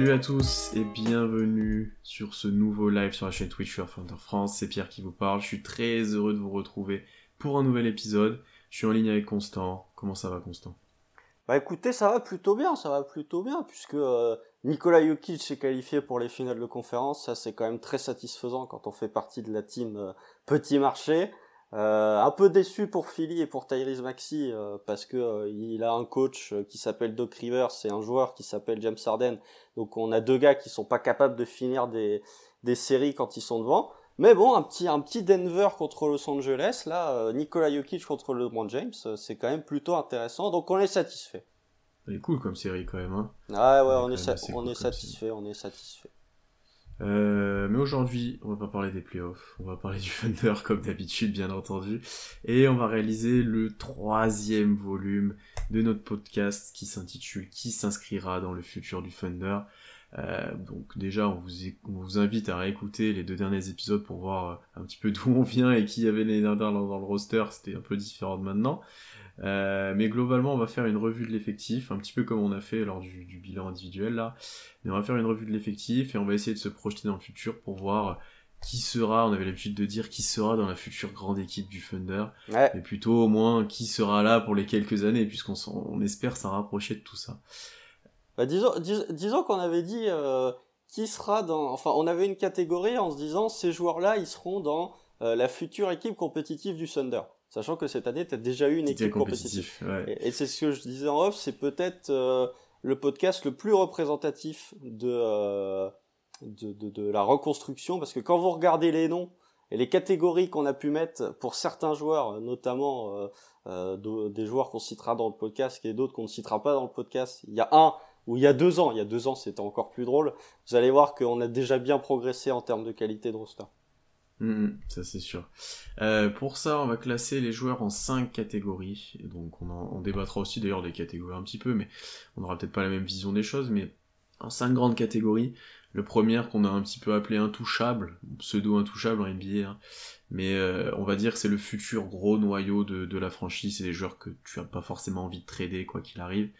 Salut à tous et bienvenue sur ce nouveau live sur la chaîne Twitch sur Thunder France. C'est Pierre qui vous parle. Je suis très heureux de vous retrouver pour un nouvel épisode. Je suis en ligne avec Constant. Comment ça va Constant? Bah écoutez, ça va plutôt bien, ça va plutôt bien, puisque euh, Nikola Jokic s'est qualifié pour les finales de conférence, ça c'est quand même très satisfaisant quand on fait partie de la team euh, Petit Marché. Euh, un peu déçu pour Philly et pour Tyrese Maxey euh, parce que euh, il a un coach euh, qui s'appelle Doc Rivers et un joueur qui s'appelle James Harden. Donc on a deux gars qui sont pas capables de finir des, des séries quand ils sont devant. Mais bon, un petit, un petit Denver contre Los Angeles, là, euh, Nikola Jokic contre LeBron James, euh, c'est quand même plutôt intéressant. Donc on est satisfait. Elle est cool comme série quand même. Hein. Ah ouais, Ouais, on est, sa- on cool est satisfait, on est satisfait. Euh, mais aujourd'hui, on va pas parler des playoffs. On va parler du Thunder comme d'habitude, bien entendu. Et on va réaliser le troisième volume de notre podcast qui s'intitule Qui s'inscrira dans le futur du Thunder? Euh, donc déjà, on vous, invite à réécouter les deux derniers épisodes pour voir euh, un petit peu d'où on vient et qui y avait les dernières dans, dans le roster. C'était un peu différent de maintenant. Euh, mais globalement, on va faire une revue de l'effectif, un petit peu comme on a fait lors du, du bilan individuel là. Mais on va faire une revue de l'effectif et on va essayer de se projeter dans le futur pour voir qui sera, on avait l'habitude de dire qui sera dans la future grande équipe du Thunder, Ouais, mais plutôt au moins qui sera là pour les quelques années, puisqu'on on espère s'en rapprocher de tout ça. bah disons, dis- disons qu'on avait dit euh, qui sera dans... Enfin, on avait une catégorie en se disant ces joueurs-là, ils seront dans euh, la future équipe compétitive du Thunder. Sachant que cette année, tu as déjà eu une équipe compétitive. ouais. Et, et c'est ce que je disais en off, c'est peut-être euh, le podcast le plus représentatif de, euh, de, de, de la reconstruction, parce que quand vous regardez les noms et les catégories qu'on a pu mettre pour certains joueurs, notamment euh, euh, de- des joueurs qu'on citera dans le podcast et d'autres qu'on ne citera pas dans le podcast, il y a un ou il y a deux ans, il y a deux ans c'était encore plus drôle, vous allez voir qu'on a déjà bien progressé en termes de qualité de roster. Mhm, ça c'est sûr. Euh, pour ça, on va classer les joueurs en cinq catégories. Donc on, en, on débattra aussi d'ailleurs des catégories un petit peu, mais on n'aura peut-être pas la même vision des choses, mais en cinq grandes catégories. Le premier qu'on a un petit peu appelé intouchable, pseudo intouchable en NBA, hein. mais euh, on va dire que c'est le futur gros noyau de, la franchise, c'est des joueurs que tu as pas forcément envie de trader quoi qu'il arrive.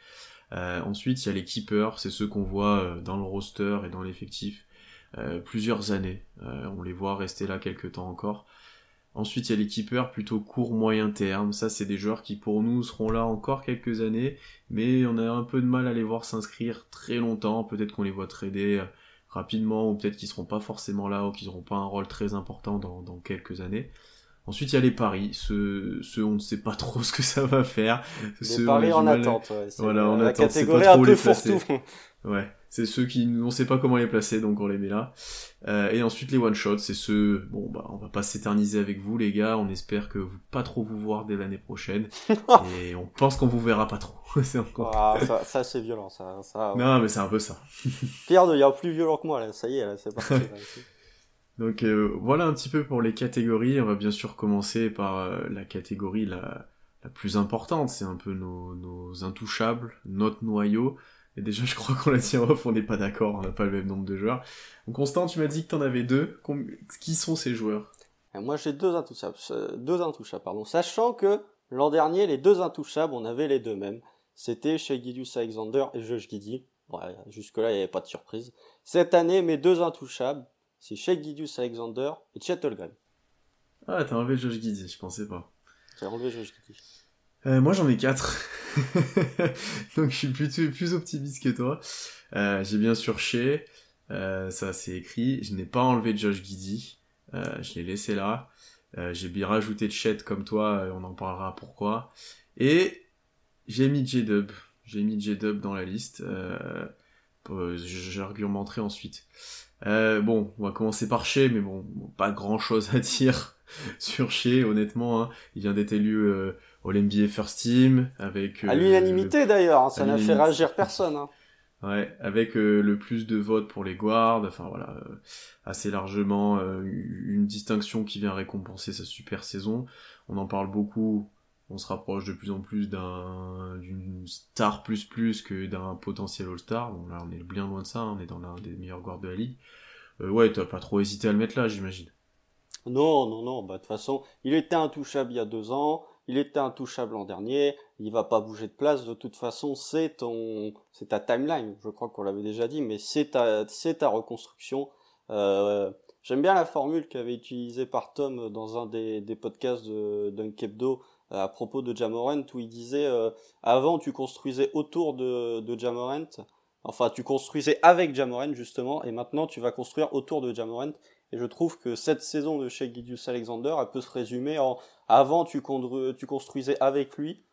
Euh, ensuite, il y a les keepers, c'est ceux qu'on voit dans le roster et dans l'effectif plusieurs années. Euh, on les voit rester là quelques temps encore. Ensuite, il y a les keepers plutôt court moyen terme. Ça, c'est des joueurs qui pour nous seront là encore quelques années, mais on a un peu de mal à les voir s'inscrire très longtemps. Peut-être qu'on les voit trader euh, rapidement, ou peut-être qu'ils seront pas forcément là, ou qu'ils n'auront pas un rôle très important dans, dans quelques années. Ensuite, il y a les paris. Ceux, ceux on ne sait pas trop ce que ça va faire. Des Ceux, paris en mal- attente, ouais, Voilà, en la attente, c'est pas catégorie trop un peu les fourre-tout. Ouais, c'est ceux qui on sait pas comment les placer, donc on les met là. Euh, et ensuite les one shots, c'est ceux bon bah on va pas s'éterniser avec vous les gars, on espère que vous pas trop vous voir dès l'année prochaine et on pense qu'on vous verra pas trop. c'est encore. Ah, ça, ça c'est violent, ça. ça ouais. Non mais c'est un peu ça. Pierre devient plus violent que moi, là. Ça y est, là, c'est parti. là. Donc euh, voilà un petit peu pour les catégories. On va bien sûr commencer par euh, la catégorie la, la plus importante. C'est un peu nos, nos intouchables, notre noyau. Et déjà, je crois qu'on l'a dit en off, on n'est pas d'accord, on n'a pas le même nombre de joueurs. Donc Constant, tu m'as dit que t'en avais deux. Qui sont ces joueurs? Et moi, j'ai deux intouchables. euh, Deux intouchables, pardon. Sachant que l'an dernier, les deux intouchables, on avait les deux mêmes. C'était chez Gideus Alexander et Josh. Ouais, jusque-là, il n'y avait pas de surprise. Cette année, mes deux intouchables, c'est chez Gideus Alexander et Chet. Ah, t'as enlevé Josh Giddy, je pensais pas. J'ai enlevé Josh Giddy. Euh, moi j'en ai quatre. Donc je suis plutôt plus optimiste que toi. Euh, j'ai bien sûr Shea, euh, ça c'est écrit. Je n'ai pas enlevé Josh Giddy. Euh, je l'ai laissé là. Euh, j'ai bien rajouté Chet comme toi, euh, on en parlera pourquoi. Et j'ai mis J-Dub. J'ai mis J-Dub dans la liste. J'argumenterai ensuite. Bon, on va commencer par Shea, mais bon, pas grand chose à dire sur Shea, honnêtement. Hein. Il vient d'être élu euh, All-NBA First Team, avec... À euh, l'unanimité, d'ailleurs. hein, ça n'a fait réagir personne. Hein. Ouais, avec euh, le plus de votes pour les guards, enfin voilà, euh, assez largement euh, une distinction qui vient récompenser sa super saison. On en parle beaucoup on se rapproche de plus en plus d'un d'une star plus plus que d'un potentiel All-Star. Bon là on est bien loin de ça, hein, on est dans l'un des meilleurs guards de la ligue. Euh, ouais, t'as pas trop hésité à le mettre là, j'imagine. Non, non, non, bah de toute façon, il était intouchable il y a deux ans, il était intouchable l'an dernier, il va pas bouger de place, de toute façon, c'est ton, c'est ta timeline, je crois qu'on l'avait déjà dit, mais c'est ta, c'est ta reconstruction. Euh, j'aime bien la formule qu'avait utilisée par Tom dans un des, des podcasts de Dunkebdo euh, à propos de Jamorant, où il disait, euh, avant tu construisais autour de, de enfin tu construisais avec Jamorant justement, et maintenant tu vas construire autour de Jamorant, et je trouve que cette saison de chez Gideus Alexander, elle peut se résumer en avant tu, construisais avec lui,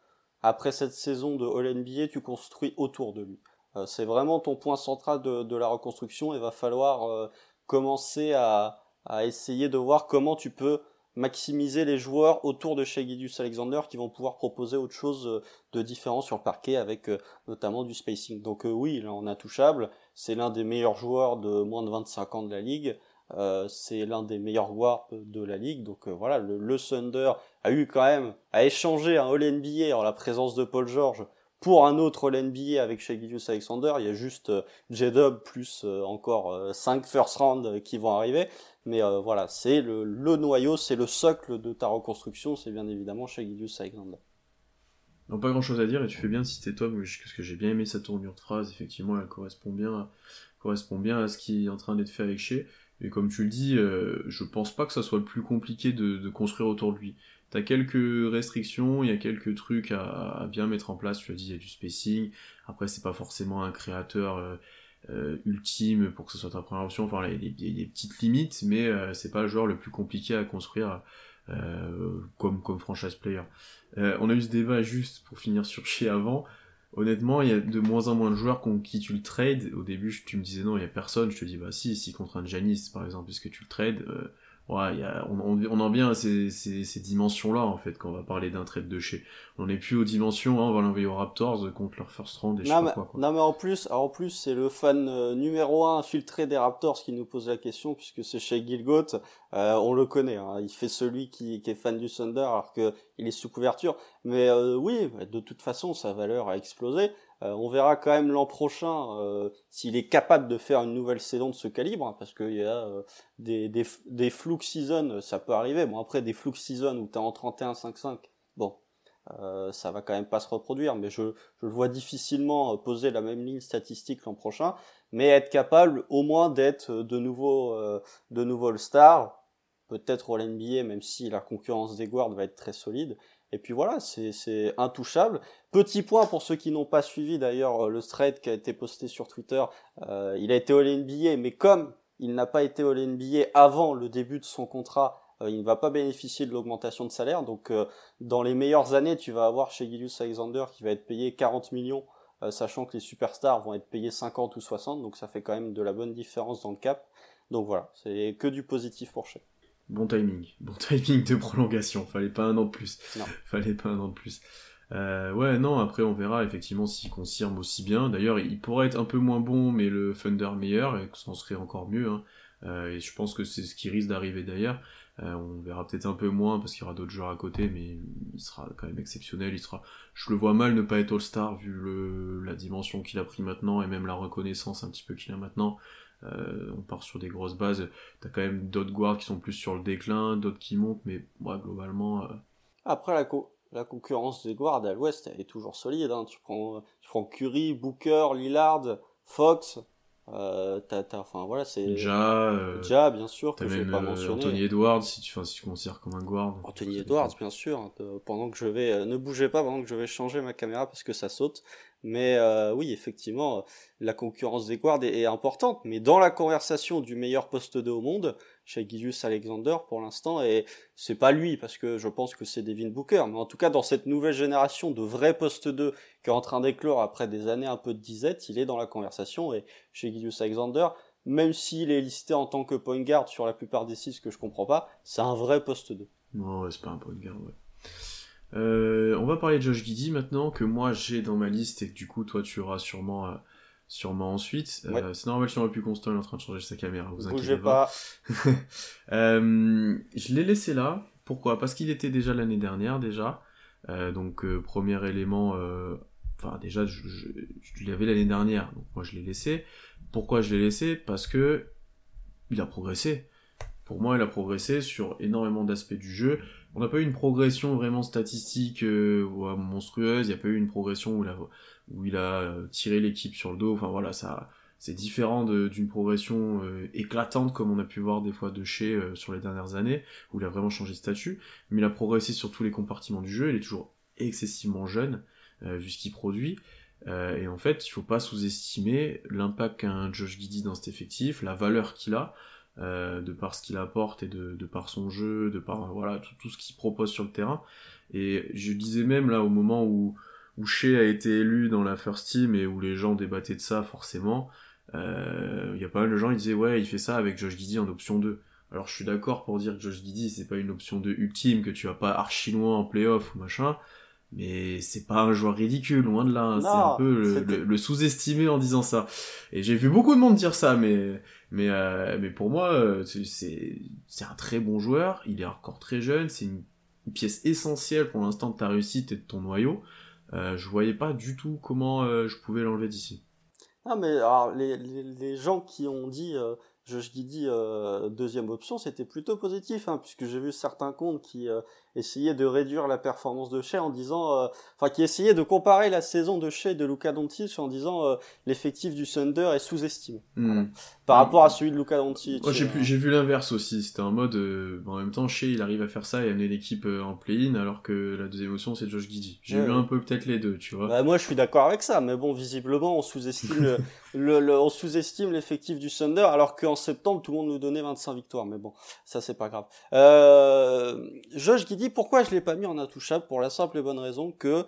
après cette saison de All NBA, tu construis autour de lui. Euh, c'est vraiment ton point central de, la reconstruction. Il va falloir euh, commencer à, essayer de voir comment tu peux maximiser les joueurs autour de chez Gideus Alexander qui vont pouvoir proposer autre chose euh, de différent sur le parquet avec notamment du spacing. Donc oui, là on a touchable. C'est l'un des meilleurs joueurs de moins de 25 ans de la ligue. Euh, c'est l'un des meilleurs warp de la ligue. Donc euh, voilà, le, le, Thunder a eu quand même à échanger un All NBA en la présence de Paul George pour un autre All NBA avec Shea Alexander. Il y a juste euh, J-Dub plus euh, encore 5 first round qui vont arriver. Mais voilà, c'est le, noyau, c'est le socle de ta reconstruction, c'est bien évidemment Shea Alexander. Non, pas grand chose à dire, et tu fais bien de citer Tom, parce que j'ai bien aimé sa tournure de phrase, effectivement, elle correspond bien, correspond bien à ce qui est en train d'être fait avec Shea. Et comme tu le dis, euh, je pense pas que ça soit le plus compliqué de, de construire autour de lui. T'as quelques restrictions, il y a quelques trucs à, à, bien mettre en place. Tu as dit, il y a du spacing. Après, c'est pas forcément un créateur euh, euh, ultime pour que ce soit ta première option. Enfin, il y a des, petites limites, mais euh, c'est pas le joueur le plus compliqué à construire euh, comme, comme franchise player. on a eu ce débat juste pour finir sur chez avant honnêtement, il y a de moins en moins de joueurs contre qui tu le trades. Au début, tu me disais non, il y a personne. Je te dis bah si, si contre un Janis par exemple, est-ce que tu le trades euh, ouais, y a, on, on, en vient à ces, ces, ces dimensions-là en fait quand on va parler d'un trade de chez. On n'est plus aux dimensions, hein, on va l'envoyer aux Raptors contre leur first round et je non, sais mais, quoi, quoi. Non mais en plus, en plus c'est le fan euh, numéro un infiltré des Raptors qui nous pose la question puisque c'est chez Gilgoat, euh, on le connaît, hein, il fait celui qui, qui, est fan du Thunder alors que il est sous couverture. Mais euh, oui, de toute façon sa valeur a explosé. Euh, on verra quand même l'an prochain euh, s'il est capable de faire une nouvelle saison de ce calibre, hein, parce qu'il y a euh, des, des, des flux season, ça peut arriver. Bon, après, des flux season où tu es en 31-5-5, bon, ça va quand même pas se reproduire, mais je, je le vois difficilement poser la même ligne statistique l'an prochain, mais être capable au moins d'être de nouveau, de nouveau All-Star, peut-être au NBA, même si la concurrence des guards va être très solide, et puis voilà, c'est intouchable. Petit point pour ceux qui n'ont pas suivi d'ailleurs euh, le thread qui a été posté sur Twitter. Euh, il a été All NBA, mais comme il n'a pas été All NBA avant le début de son contrat, euh, il ne va pas bénéficier de l'augmentation de salaire. Donc euh, dans les meilleures années, tu vas avoir chez Gilius Alexander qui va être payé 40 millions, euh, sachant que les superstars vont être payés 50 ou 60. Donc ça fait quand même de la bonne différence dans le cap. Donc voilà, c'est que du positif pour Shea. Bon timing, bon timing de prolongation. Fallait pas un an de plus. Non. Fallait pas un an de plus. Euh, ouais, non, après on verra effectivement s'il confirme aussi bien. D'ailleurs, il pourrait être un peu moins bon, mais le Thunder meilleur, et que ça en serait encore mieux. Hein. Euh, et je pense que c'est ce qui risque d'arriver d'ailleurs. Euh, on verra peut-être un peu moins parce qu'il y aura d'autres joueurs à côté, mais il sera quand même exceptionnel. Je le vois mal ne pas être All-Star vu le, la dimension qu'il a pris maintenant et même la reconnaissance un petit peu qu'il a maintenant. Euh, on part sur des grosses bases. T'as quand même d'autres guards qui sont plus sur le déclin, d'autres qui montent, mais globalement. Euh... Après la, co la concurrence des guards à l'ouest, elle est toujours solide. Hein. Tu, prends, tu prends Curry, Booker, Lillard, Fox. Euh, t'as, t'as, enfin voilà, c'est Ja, euh, Ja, bien sûr que je vais pas euh, mentionner. Anthony Edwards si tu, enfin, si tu considères comme un guard. Anthony Edwards, bien sûr. hein, de- pendant que je vais, euh, ne bougez pas pendant que je vais changer ma caméra parce que ça saute. Mais euh, oui, effectivement, euh, la concurrence des guards est, est importante. Mais dans la conversation du meilleur poste 2 au monde, chez Gizius Alexander pour l'instant, et c'est pas lui parce que je pense que c'est Devin Booker. Mais en tout cas, dans cette nouvelle génération de vrais postes 2 qui est en train d'éclore après des années un peu de disette, il est dans la conversation. Et chez Gizius Alexander, même s'il est listé en tant que point guard sur la plupart des sites que je comprends pas, c'est un vrai poste 2. Non, c'est pas un point garde, ouais. Euh, on va parler de Josh Giddy maintenant, que moi j'ai dans ma liste et que du coup toi tu auras sûrement, euh, sûrement ensuite. Ouais. Euh, c'est normal, si on plus constant, il est en train de changer sa caméra, vous inquiétez Bougez pas. Euh, je l'ai laissé là. Pourquoi? Parce qu'il était déjà l'année dernière déjà. donc premier élément, enfin déjà je, je, l'avais l'année dernière, donc moi je l'ai laissé. Pourquoi je l'ai laissé? Parce que il a progressé. Pour moi, il a progressé sur énormément d'aspects du jeu. On n'a pas eu une progression vraiment statistique monstrueuse. Il n'y a pas eu une progression où, où il a tiré l'équipe sur le dos. Enfin voilà, ça, c'est différent d'une progression euh, éclatante comme on a pu voir des fois de chez euh, sur les dernières années, où il a vraiment changé de statut, mais il a progressé sur tous les compartiments du jeu, il est toujours excessivement jeune, euh, vu ce qu'il produit, et en fait, il faut pas sous-estimer l'impact qu'a Josh Giddy dans cet effectif, la valeur qu'il a, de par ce qu'il apporte et de, de, par son jeu, de par voilà tout, tout ce qu'il propose sur le terrain. Et je disais même là au moment où, où Shea a été élu dans la first team et où les gens débattaient de ça forcément, euh, il y a pas mal de gens qui disaient ouais il fait ça avec Josh Giddy en option 2. Alors je suis d'accord pour dire que Josh Giddy c'est pas une option 2 ultime, que tu vas pas archi loin en playoff ou machin, mais c'est pas un joueur ridicule, loin de là. Hein. C'est un peu le, sous-estimé en disant ça. Et j'ai vu beaucoup de monde dire ça, mais mais euh, mais pour moi euh, c'est c'est un très bon joueur. Il est encore très jeune, c'est une, pièce essentielle pour l'instant de ta réussite et de ton noyau. Euh, je voyais pas du tout comment je pouvais l'enlever d'ici. Ah mais alors les, les, les gens qui ont dit euh, Josh euh, deuxième option, c'était plutôt positif, hein, puisque j'ai vu certains comptes qui euh, essayaient de réduire la performance de Shea en disant, euh, enfin qui essayaient de comparer la saison de Shea et de Luka Doncic en disant euh, l'effectif du Thunder est sous-estimé hmm. par rapport à celui de Luka Doncic. Moi j'ai, j'ai vu l'inverse aussi, c'était en mode en même temps Shea il arrive à faire ça et amener l'équipe en play-in alors que la deuxième option c'est Josh Giddy. J'ai vu un peu peut-être les deux, tu vois. Bah, moi je suis d'accord avec ça, mais bon visiblement on sous-estime le, le, on sous-estime l'effectif du Thunder alors qu'en septembre tout le monde nous donnait 25 victoires, mais bon ça c'est pas grave. Euh, Josh Giddy pourquoi je l'ai pas mis en intouchable pour la simple et bonne raison que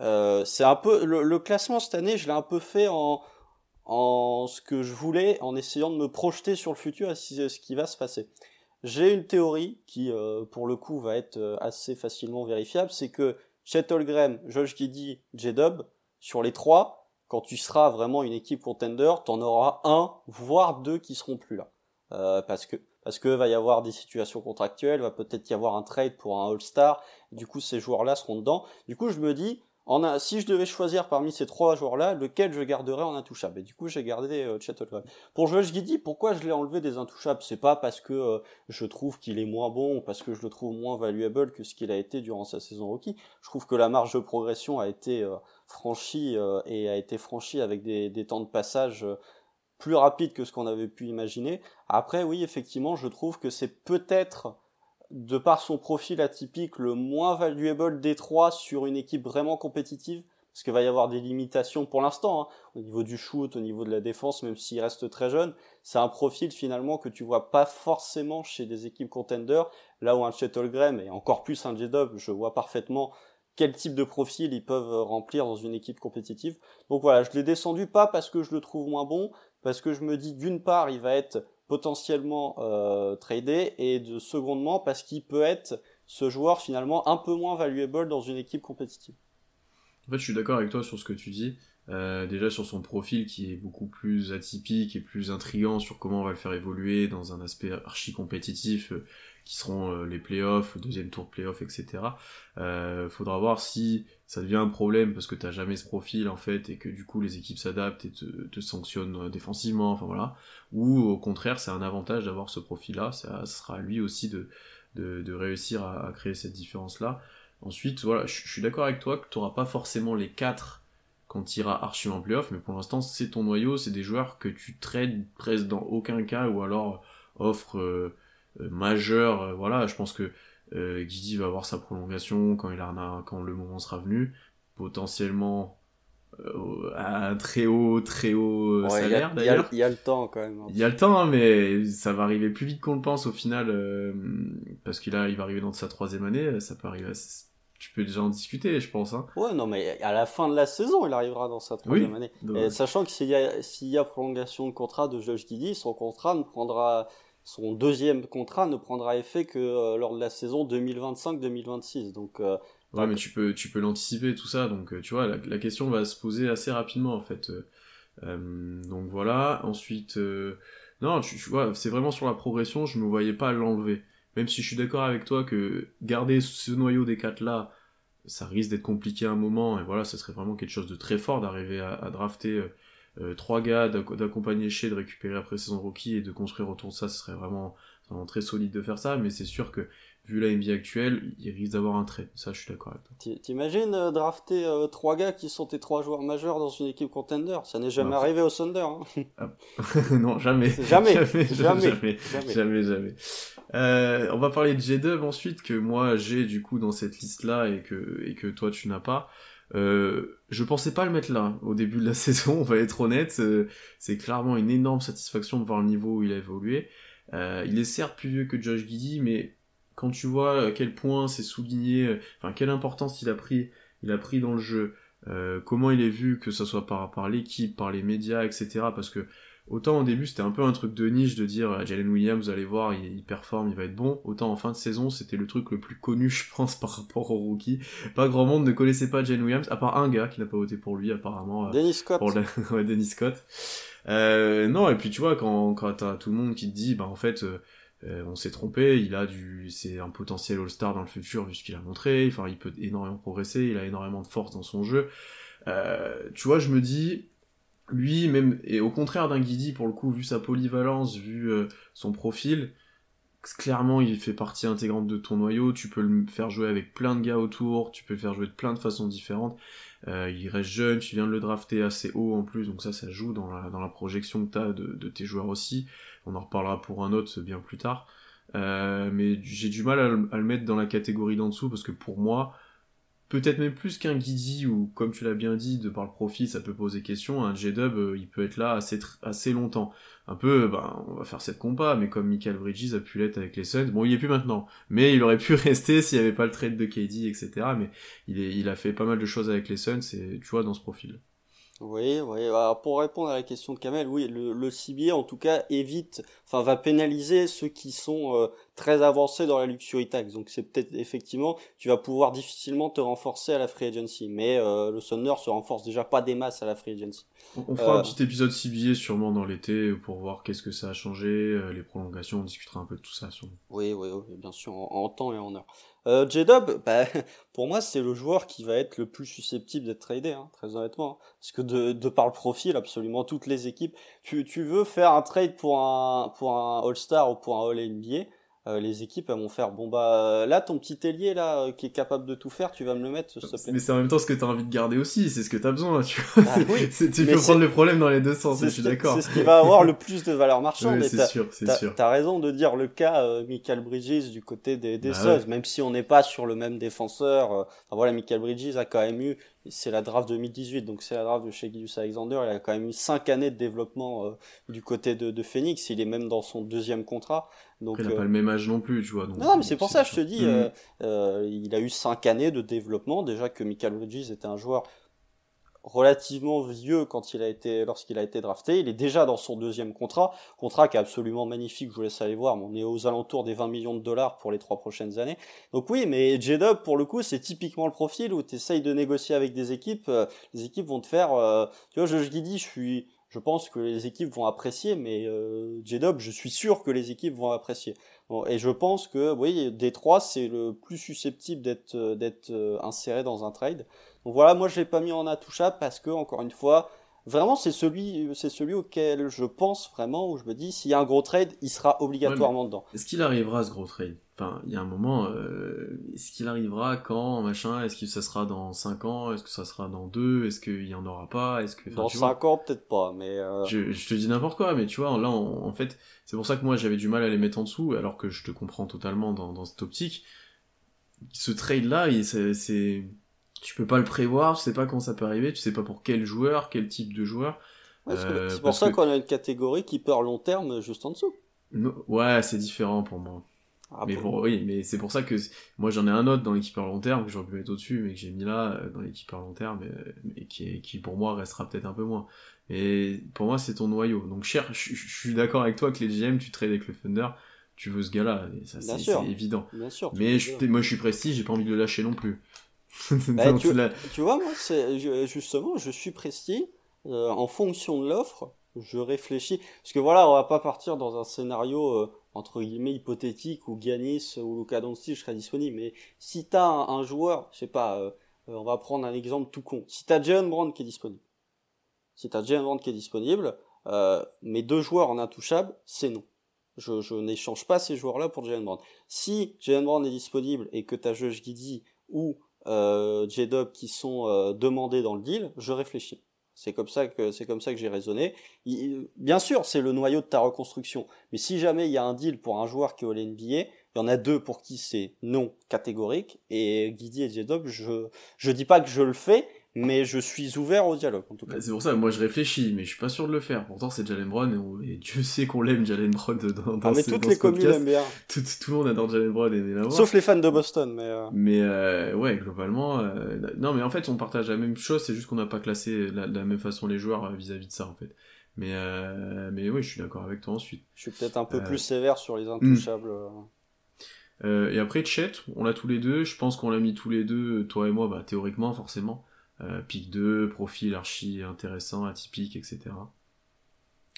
euh, c'est un peu le, classement cette année, je l'ai un peu fait en ce que je voulais, en essayant de me projeter sur le futur et ce qui va se passer. J'ai une théorie qui, euh, pour le coup, va être euh, assez facilement vérifiable, c'est que Chet Holmgren, Josh Giddy, J-Dub, sur les trois, quand tu seras vraiment une équipe contender, t'en auras un, voire deux qui seront plus là. Parce que parce que va y avoir des situations contractuelles, va peut-être y avoir un trade pour un All-Star, du coup ces joueurs-là seront dedans. Du coup je me dis, si je devais choisir parmi ces trois joueurs-là, lequel je garderais en intouchable? Et du coup j'ai gardé euh, Chet Pour Josh Giddy, pourquoi je l'ai enlevé des intouchables? C'est pas parce que euh, je trouve qu'il est moins bon ou parce que je le trouve moins valuable que ce qu'il a été durant sa saison rookie. Je trouve que la marge de progression a été euh, franchie euh, et a été franchie avec des temps de passage plus rapide que ce qu'on avait pu imaginer. Après, oui, effectivement, je trouve que c'est peut-être, de par son profil atypique, le moins valuable des trois sur une équipe vraiment compétitive, parce qu'il va y avoir des limitations pour l'instant, hein, au niveau du shoot, au niveau de la défense, même s'il reste très jeune. C'est un profil finalement que tu vois pas forcément chez des équipes contenders, là où un Chet Holmgren et encore plus un J-Dub, je vois parfaitement quel type de profil ils peuvent remplir dans une équipe compétitive. Donc voilà, je l'ai descendu pas parce que je le trouve moins bon, parce que je me dis d'une part il va être potentiellement euh, tradé et de secondement parce qu'il peut être ce joueur finalement un peu moins valuable dans une équipe compétitive. En fait, je suis d'accord avec toi sur ce que tu dis. Euh, déjà sur son profil qui est beaucoup plus atypique et plus intrigant sur comment on va le faire évoluer dans un aspect archi compétitif euh, qui seront euh, les playoffs, deuxième tour de playoffs, etc. Euh, faudra voir si ça devient un problème parce que t'as jamais ce profil en fait et que du coup les équipes s'adaptent et te, sanctionnent euh, défensivement, enfin voilà. Ou au contraire c'est un avantage d'avoir ce profil-là, ça, sera à lui aussi de, de, réussir à, créer cette différence-là. Ensuite, voilà, je, suis d'accord avec toi que tu n'auras pas forcément les quatre quand tu iras archi en playoff, mais pour l'instant c'est ton noyau, c'est des joueurs que tu trades presque dans aucun cas ou alors offre euh, majeur. Euh, voilà, je pense que euh, Guidi va avoir sa prolongation quand il a quand le moment sera venu, potentiellement à un très haut, très haut salaire d'ailleurs. Il y, a le temps quand même. Hein. Il y a le temps, hein, mais ça va arriver plus vite qu'on le pense au final, parce qu'il a, il va arriver dans sa troisième année, ça peut arriver. Tu peux déjà en discuter, je pense. Hein. Ouais, non, mais à la fin de la saison, il arrivera dans sa troisième année. sachant que s'il y y a prolongation de contrat de Josh Giddy, son contrat ne prendra son deuxième contrat ne prendra effet que euh, lors de la saison 2025-2026. Donc, euh, ouais, mais tu peux, tu peux l'anticiper tout ça. Donc, euh, tu vois, la, question va se poser assez rapidement en fait. donc voilà. Ensuite, non, tu, vois, c'est vraiment sur la progression. Je me voyais pas l'enlever. Même si je suis d'accord avec toi que garder ce noyau des quatre là ça risque d'être compliqué à un moment, et voilà, ça serait vraiment quelque chose de très fort d'arriver à, drafter euh, trois gars, d'accompagner chez, de récupérer après saison rookie et de construire autour de ça, ce serait vraiment, vraiment très solide de faire ça, mais c'est sûr que vu la NBA actuelle, il risque d'avoir un trait. Ça, je suis d'accord avec toi. T'imagines euh, drafter euh, trois gars qui sont tes trois joueurs majeurs dans une équipe contender? Ça n'est jamais arrivé au Thunder. Hein. Ah. non, jamais. Jamais. jamais. Jamais. Jamais. Euh, on va parler de J-Dub ensuite, que moi j'ai du coup dans cette liste-là et que, et que toi tu n'as pas. Euh, je pensais pas le mettre là au début de la saison, on va être honnête. c'est clairement une énorme satisfaction de voir le niveau où il a évolué. il est certes plus vieux que Josh Giddy, mais quand tu vois à quel point c'est souligné, euh, enfin quelle importance il a pris, il a pris dans le jeu, euh, comment il est vu, que ce soit par, par l'équipe, par les médias, etc. Parce que autant au début c'était un peu un truc de niche de dire euh, Jalen Williams, vous allez voir, il, performe, il va être bon. Autant en fin de saison c'était le truc le plus connu, je pense, par rapport au rookie. Pas grand monde ne connaissait pas Jalen Williams, à part un gars qui n'a pas voté pour lui apparemment. Dennis Scott. ouais, Dennis Scott. non, et puis tu vois, quand, quand t'as tout le monde qui te dit, bah en fait, euh, on s'est trompé, il a du, c'est un potentiel All-Star dans le futur vu ce qu'il a montré. Enfin, il peut énormément progresser, il a énormément de force dans son jeu. Euh, tu vois, je me dis, lui, même, et au contraire d'un Guidi, pour le coup, vu sa polyvalence, vu euh, son profil, clairement, il fait partie intégrante de ton noyau. Tu peux le faire jouer avec plein de gars autour, tu peux le faire jouer de plein de façons différentes. il reste jeune, tu viens de le drafter assez haut en plus, donc ça, ça joue dans la, projection que tu as de, tes joueurs aussi on en reparlera pour un autre bien plus tard. Euh, mais j'ai du mal à le, mettre dans la catégorie d'en dessous parce que pour moi, peut-être même plus qu'un Guidi ou comme tu l'as bien dit, de par le profil, ça peut poser question. Un J-Dub, euh, il peut être là assez, assez longtemps. Un peu, ben, on va faire cette compas, mais comme Michael Bridges a pu l'être avec les Suns, bon, il est plus maintenant, mais il aurait pu rester s'il n'y avait pas le trade de KD, etc. Mais il, il a fait pas mal de choses avec les Suns, et tu vois, dans ce profil. Oui, oui. Alors pour répondre à la question de Kamel, oui, le, le CBA en tout cas évite, enfin va pénaliser ceux qui sont euh, très avancés dans la luxury tax. Donc c'est peut-être effectivement, tu vas pouvoir difficilement te renforcer à la free agency. Mais euh, le Thunder se renforce déjà pas des masses à la free agency. On, fera un euh, petit épisode CBA sûrement dans l'été pour voir qu'est-ce que ça a changé, les prolongations, on discutera un peu de tout ça. Oui, oui, oui, bien sûr, en temps et en heure. Euh, J-Dub, bah, pour moi, c'est le joueur qui va être le plus susceptible d'être tradé, hein, très honnêtement. Parce que de, de par le profil, absolument toutes les équipes, tu, tu veux faire un trade pour un, pour un All-Star ou pour un All-NBA, euh, les équipes elles vont faire bon bah là ton petit ailier là euh, qui est capable de tout faire tu vas me le mettre mais c'est en même temps ce que tu as envie de garder aussi c'est ce que tu as besoin tu vois ah tu peux prendre le problème dans les deux sens je suis d'accord c'est ce qui va avoir le plus de valeur marchande c'est sûr c'est sûr t'as raison de dire le cas euh, Michael Bridges du côté des, des bah même si on n'est pas sur le même défenseur enfin, voilà Michael Bridges a quand même eu c'est la draft 2018, donc c'est la draft de chez Alexander. Il a quand même eu 5 années de développement euh, du côté de, de, Phoenix. Il est même dans son deuxième contrat. Donc, il n'a pas euh, le même âge non plus, tu vois. non, mais c'est pour ça, je te dis, mm. euh, il a eu 5 années de développement. Déjà que Michael Bridges était un joueur relativement vieux quand il a été lorsqu'il a été drafté. Il est déjà dans son deuxième contrat, contrat qui est absolument magnifique. Je vous laisse aller voir. Mais on est aux alentours des 20 millions de dollars pour les trois prochaines années. Donc oui, mais J-Dub pour le coup, c'est typiquement le profil où tu essayes de négocier avec des équipes. Euh, les équipes vont te faire. Euh, tu vois, je, je dis, je suis. Je pense que les équipes vont apprécier, mais euh, J-Dub, je suis sûr que les équipes vont apprécier. Et je pense que, oui, des trois, c'est le plus susceptible d'être d'être inséré dans un trade. Donc voilà, moi je l'ai pas mis en intouchable parce que encore une fois, vraiment c'est celui c'est celui auquel je pense vraiment où je me dis s'il y a un gros trade, il sera obligatoirement dedans. Est-ce qu'il arrivera ce gros trade? Enfin, il y a un moment, euh, est-ce qu'il arrivera quand, machin? Est-ce que ça sera dans 5 ans? Est-ce que ça sera dans 2 Est-ce qu'il y en aura pas? Est-ce que dans 5 ans peut-être pas, mais euh, je, je, te dis n'importe quoi, mais tu vois, là en fait, c'est pour ça que moi j'avais du mal à les mettre en dessous, alors que je te comprends totalement dans, dans cette optique. Ce trade là, c'est tu peux pas le prévoir, tu sais pas quand ça peut arriver, tu sais pas pour quel joueur, quel type de joueur. Euh, c'est pour ça qu'on a une catégorie qui peut à long terme juste en dessous. ouais, c'est différent pour moi. Ah mais bon. oui, mais c'est pour ça que moi j'en ai un autre dans l'équipe à long terme que j'aurais pu mettre au-dessus, mais que j'ai mis là euh, dans l'équipe à long terme, et, qui, qui pour moi restera peut-être un peu moins. Mais pour moi c'est ton noyau. Donc cher, je, suis d'accord avec toi que les GM, tu trades avec le Thunder, tu veux ce gars-là, ça c'est évident. Bien sûr, mais je, moi je suis précis, j'ai pas envie de le lâcher non plus. Bah, tu, vois, moi, justement, je suis précis. Euh, en fonction de l'offre, je réfléchis. Parce que voilà, on va pas partir dans un scénario. Euh, entre guillemets hypothétique où Giannis ou Luka Doncic serait disponible. Mais si t'as un, un joueur, je sais pas, euh, on va prendre un exemple tout con. Si t'as Jalen Brown qui est disponible, si t'as Jalen Brown qui est disponible, mes deux joueurs en intouchable, c'est non. Je, je n'échange pas ces joueurs-là pour Jalen Brown. Si Jalen Brown est disponible et que t'as Josh Giddy ou euh, J-Dub qui sont euh, demandés dans le deal, je réfléchis. C'est comme ça que c'est comme ça que j'ai raisonné. Bien sûr, c'est le noyau de ta reconstruction. Mais si jamais il y a un deal pour un joueur qui est au NBA, il y en a deux pour qui c'est non catégorique. Et Guidi et J-Dub, je je dis pas que je le fais, mais je suis ouvert au dialogue en tout cas. Bah, c'est pour ça, moi je réfléchis, mais je suis pas sûr de le faire. Pourtant, c'est Jalen Brown, et, on- et Dieu sait qu'on l'aime, Jalen Brown, dans, dans Ah, mais ce, toutes dans les communes podcast. aiment bien, Tout, tout le monde adore Jalen Brown et l'avoir. sauf les fans de Boston. Mais euh, Mais euh, ouais, globalement, euh, non, mais en fait, on partage la même chose, c'est juste qu'on n'a pas classé la- de la même façon les joueurs vis-à-vis de ça, en fait. Mais, mais oui, je suis d'accord avec toi ensuite. je suis peut-être un peu plus sévère sur les intouchables. euh. Euh, et après, Chet, on l'a tous les deux, je pense qu'on l'a mis tous les deux, toi et moi, bah, théoriquement, forcément. Euh, pic 2, profil archi intéressant, atypique, etc.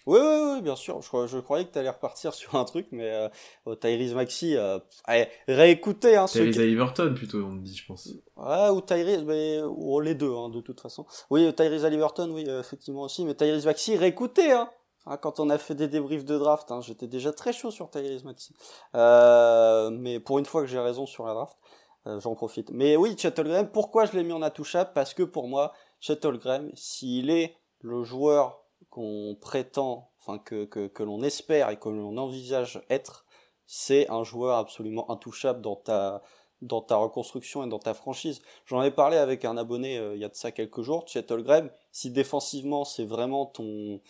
Oui, oui, oui, bien sûr. Je, je croyais que tu allais repartir sur un truc, mais euh, oh, Tyrese Maxi, euh, allez, réécoutez hein, Tyrese qui... Haliburton, plutôt, on me dit, je pense. Ou Tyrese, mais ou les deux, hein, de toute façon. Oui, Tyrese Haliburton, oui, euh, effectivement aussi, mais Tyrese Maxi, réécoutez, hein, hein, quand on a fait des débriefs de draft, hein, j'étais déjà très chaud sur Tyrese Maxi. Euh, mais pour une fois que j'ai raison sur la draft, euh, j'en profite. Mais oui, Graham, pourquoi je l'ai mis en intouchable Parce que pour moi, Graham, s'il est le joueur qu'on prétend, enfin que, que, que l'on espère et que l'on envisage être, c'est un joueur absolument intouchable dans ta dans ta reconstruction et dans ta franchise. J'en ai parlé avec un abonné euh, il y a de ça quelques jours, Graham, si défensivement c'est vraiment ton,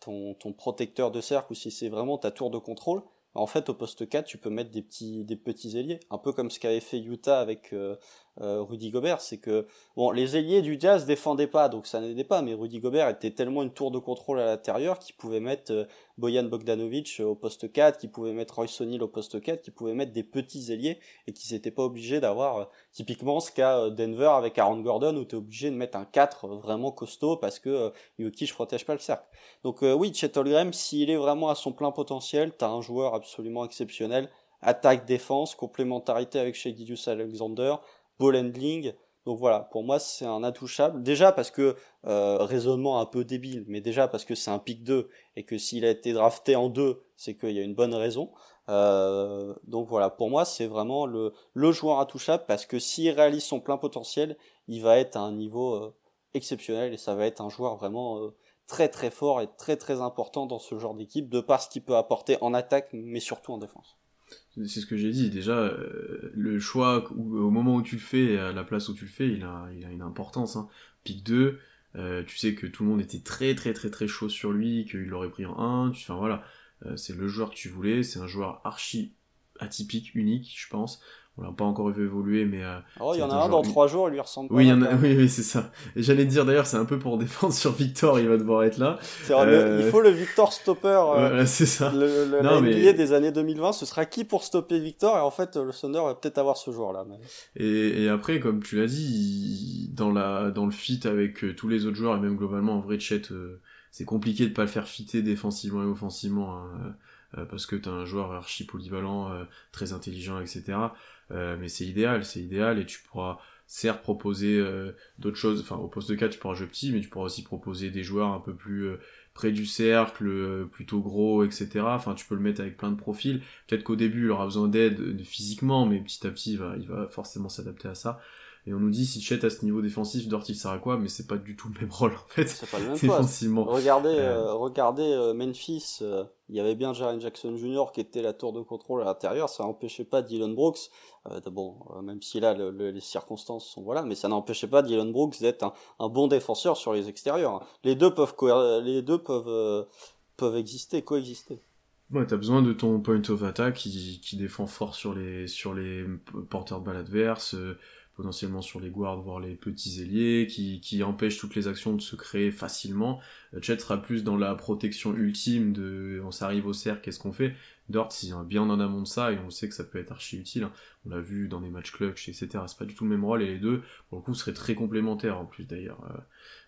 ton, ton protecteur de cercle ou si c'est vraiment ta tour de contrôle, en fait au poste 4 tu peux mettre des petits, des petits ailiers, un peu comme ce qu'avait fait Utah avec euh, Rudy Gobert, c'est que bon les ailiers du Jazz défendaient pas donc ça n'aidait pas, mais Rudy Gobert était tellement une tour de contrôle à l'intérieur qu'il pouvait mettre euh, Bojan Bogdanovic au poste 4, qui pouvait mettre Royce O'Neal au poste 4, qui pouvait mettre des petits ailiers et qui s'étaient pas obligés d'avoir euh, typiquement ce qu'a euh, Denver avec Aaron Gordon où tu es obligé de mettre un 4 vraiment costaud parce que euh, Jokic protège pas le cercle. Donc euh, oui, Chet Holmgren, s'il est vraiment à son plein potentiel, t'as un joueur absolument exceptionnel, attaque défense, complémentarité avec Gilgeous Alexander, ball handling. Donc voilà, pour moi c'est un intouchable. Déjà parce que euh, raisonnement un peu débile, mais déjà parce que c'est un pick 2 et que s'il a été drafté en 2, c'est qu'il y a une bonne raison. Euh, donc voilà, pour moi c'est vraiment le, le joueur intouchable parce que s'il réalise son plein potentiel, il va être à un niveau euh, exceptionnel et ça va être un joueur vraiment très très fort et très très important dans ce genre d'équipe de par ce qu'il peut apporter en attaque mais surtout en défense. C'est ce que j'ai dit. Déjà, euh, le choix au moment où tu le fais, à la place où tu le fais, il a, une importance. Hein. Pick 2, euh, tu sais que tout le monde était très très très très chaud sur lui, qu'il l'aurait pris en 1. Tu, enfin voilà, Euh, c'est le joueur que tu voulais. C'est un joueur archi atypique, unique, je pense. On l'a pas encore vu évoluer, mais euh, Alors il y en a un dans trois jours, il lui ressemble pas. oui, y en a, même. oui, oui, c'est ça. J'allais te dire d'ailleurs, c'est un peu pour défendre sur Victor, il va devoir être là. Le- Euh, il faut le Victor Stopper. euh, Voilà, c'est ça. Le, le, Non, mais- des années 2020, ce sera qui pour stopper Victor? Et en fait, le Thunder va peut-être avoir ce joueur-là. mais- Et, et après, comme tu l'as dit, il- dans, la, dans le fit avec tous les autres joueurs, et même globalement, en vrai, euh, c'est compliqué de pas le faire fitter défensivement et offensivement, hein, parce que t'as un joueur archi polyvalent, très intelligent, etc. Euh, mais c'est idéal, c'est idéal, et tu pourras certes proposer euh, d'autres choses, enfin au poste de 4 tu pourras jouer petit, mais tu pourras aussi proposer des joueurs un peu plus euh, près du cercle, plutôt gros, etc. Enfin tu peux le mettre avec plein de profils, peut-être qu'au début il aura besoin d'aide physiquement, mais petit à petit il va forcément s'adapter à ça. Et on nous dit si Chet à ce niveau défensif, Dort il sert à quoi, mais c'est pas du tout le même rôle en fait, C'est pas le même poste. défensivement. Regardez, Euh. euh, regardez euh, Memphis, euh, il y avait bien Jaren Jackson Jr. qui était la tour de contrôle à l'intérieur, ça n'empêchait pas Dylan Brooks, euh, bon, euh, même si là le- le- les circonstances sont voilà, mais ça n'empêchait pas Dylan Brooks d'être un, un bon défenseur sur les extérieurs. hein. Les deux peuvent les deux peuvent euh, peuvent exister, coexister. Ouais, t'as besoin de ton point of attack qui, qui défend fort sur les, sur les porteurs de balles adverses, euh, potentiellement sur les guards, voire les petits ailiers, qui, empêchent toutes les actions de se créer facilement. Euh, Chet sera plus dans la protection ultime de on s'arrive au cercle, qu'est-ce qu'on fait? Dort, c'est bien en amont de ça, et on sait que ça peut être archi utile. hein. On l'a vu dans des matchs clutch, etc. C'est pas du tout le même rôle, et les deux, pour le coup, seraient très complémentaires en plus d'ailleurs.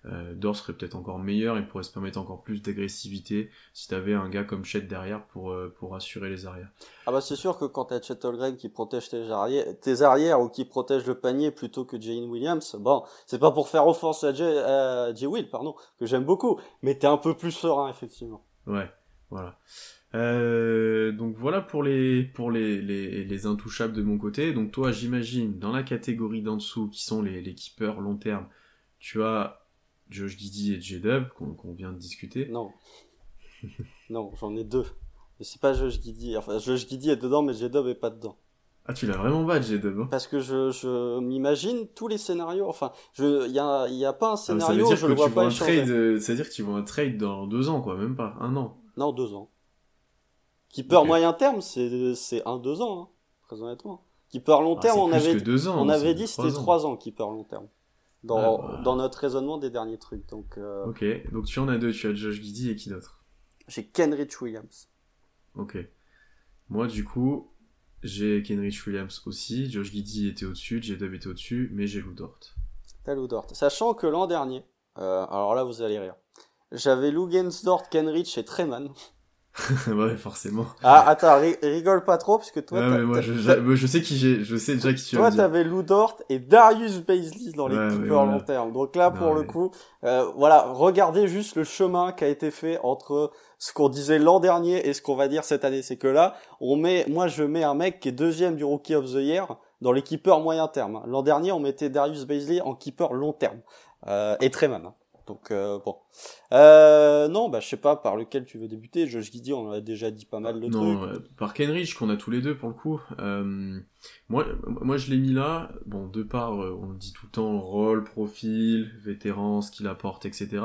Euh, euh, Dort serait peut-être encore meilleur, il pourrait se permettre encore plus d'agressivité si t'avais un gars comme Chet derrière pour, euh, pour assurer les arrières. Ah bah c'est sûr que quand t'as Chet Holmgren qui protège tes arrières, tes arrières ou qui protège le panier plutôt que Jane Williams, bon, c'est pas pour faire offense à Jay, à Jay Will, pardon, que j'aime beaucoup, mais t'es un peu plus serein effectivement. Ouais, voilà. Euh, donc voilà pour les pour les, les, les intouchables de mon côté. Donc toi, j'imagine dans la catégorie d'en dessous qui sont les, les keepers long terme, tu as Josh Giddy et J-Dub qu'on vient de discuter. Non. non, j'en ai deux. Mais c'est pas Josh Giddy. Enfin, Josh Giddy est dedans, mais J-Dub est pas dedans. Ah, tu l'as vraiment bas, J-Dub. hein Parce que je, je m'imagine tous les scénarios. Enfin, je, y a, y a pas un Ah, mais ça veut scénario, dire je que le tu vois un trade, c'est-à-dire que tu vois un trade dans deux ans, quoi, même pas, un an. Non, deux ans. Keeper Ok. moyen terme, c'est, c'est un, deux ans, hein, très honnêtement. Keeper long Ah, terme, on avait, que deux ans. on avait dit c'était trois ans. trois ans, keeper long terme. Dans, Ah, bah. dans notre raisonnement des derniers trucs. Donc, euh, Ok, donc tu en as deux, tu as Josh Giddy et qui d'autre? J'ai Kenrich Williams. Ok. Moi, du coup, j'ai Kenrich Williams aussi, Josh Giddy était au-dessus, J-Dub était au-dessus, mais j'ai Lou Dort. T'as Lou Dort. Sachant que l'an dernier, euh, alors là vous allez rire, j'avais Lou Dort, Kenrich et Treman. ouais, forcément. Ah, attends, ri- rigole pas trop, parce que toi, Ouais, moi, je, je, sais qui j'ai, je sais déjà qui tu Toi, t'avais Lou Dort et Darius Baisley dans les Ouais, keepers voilà. long terme. Donc là, pour le coup, euh, voilà, regardez juste le chemin qui a été fait entre ce qu'on disait l'an dernier et ce qu'on va dire cette année. C'est que là, on met, moi, je mets un mec qui est deuxième du Rookie of the Year dans les keepers moyen terme. L'an dernier, on mettait Darius Baisley en keeper long terme. Euh, et Treman. Donc euh, bon. Euh, non, bah je sais pas par lequel tu veux débuter. Josh Giddy, on a déjà dit pas mal de non, trucs. euh, par Kenrich qu'on a tous les deux pour le coup. Euh, moi, moi, je l'ai mis là. Bon, de part, on le dit tout le temps, rôle, profil, vétéran, ce qu'il apporte, etc.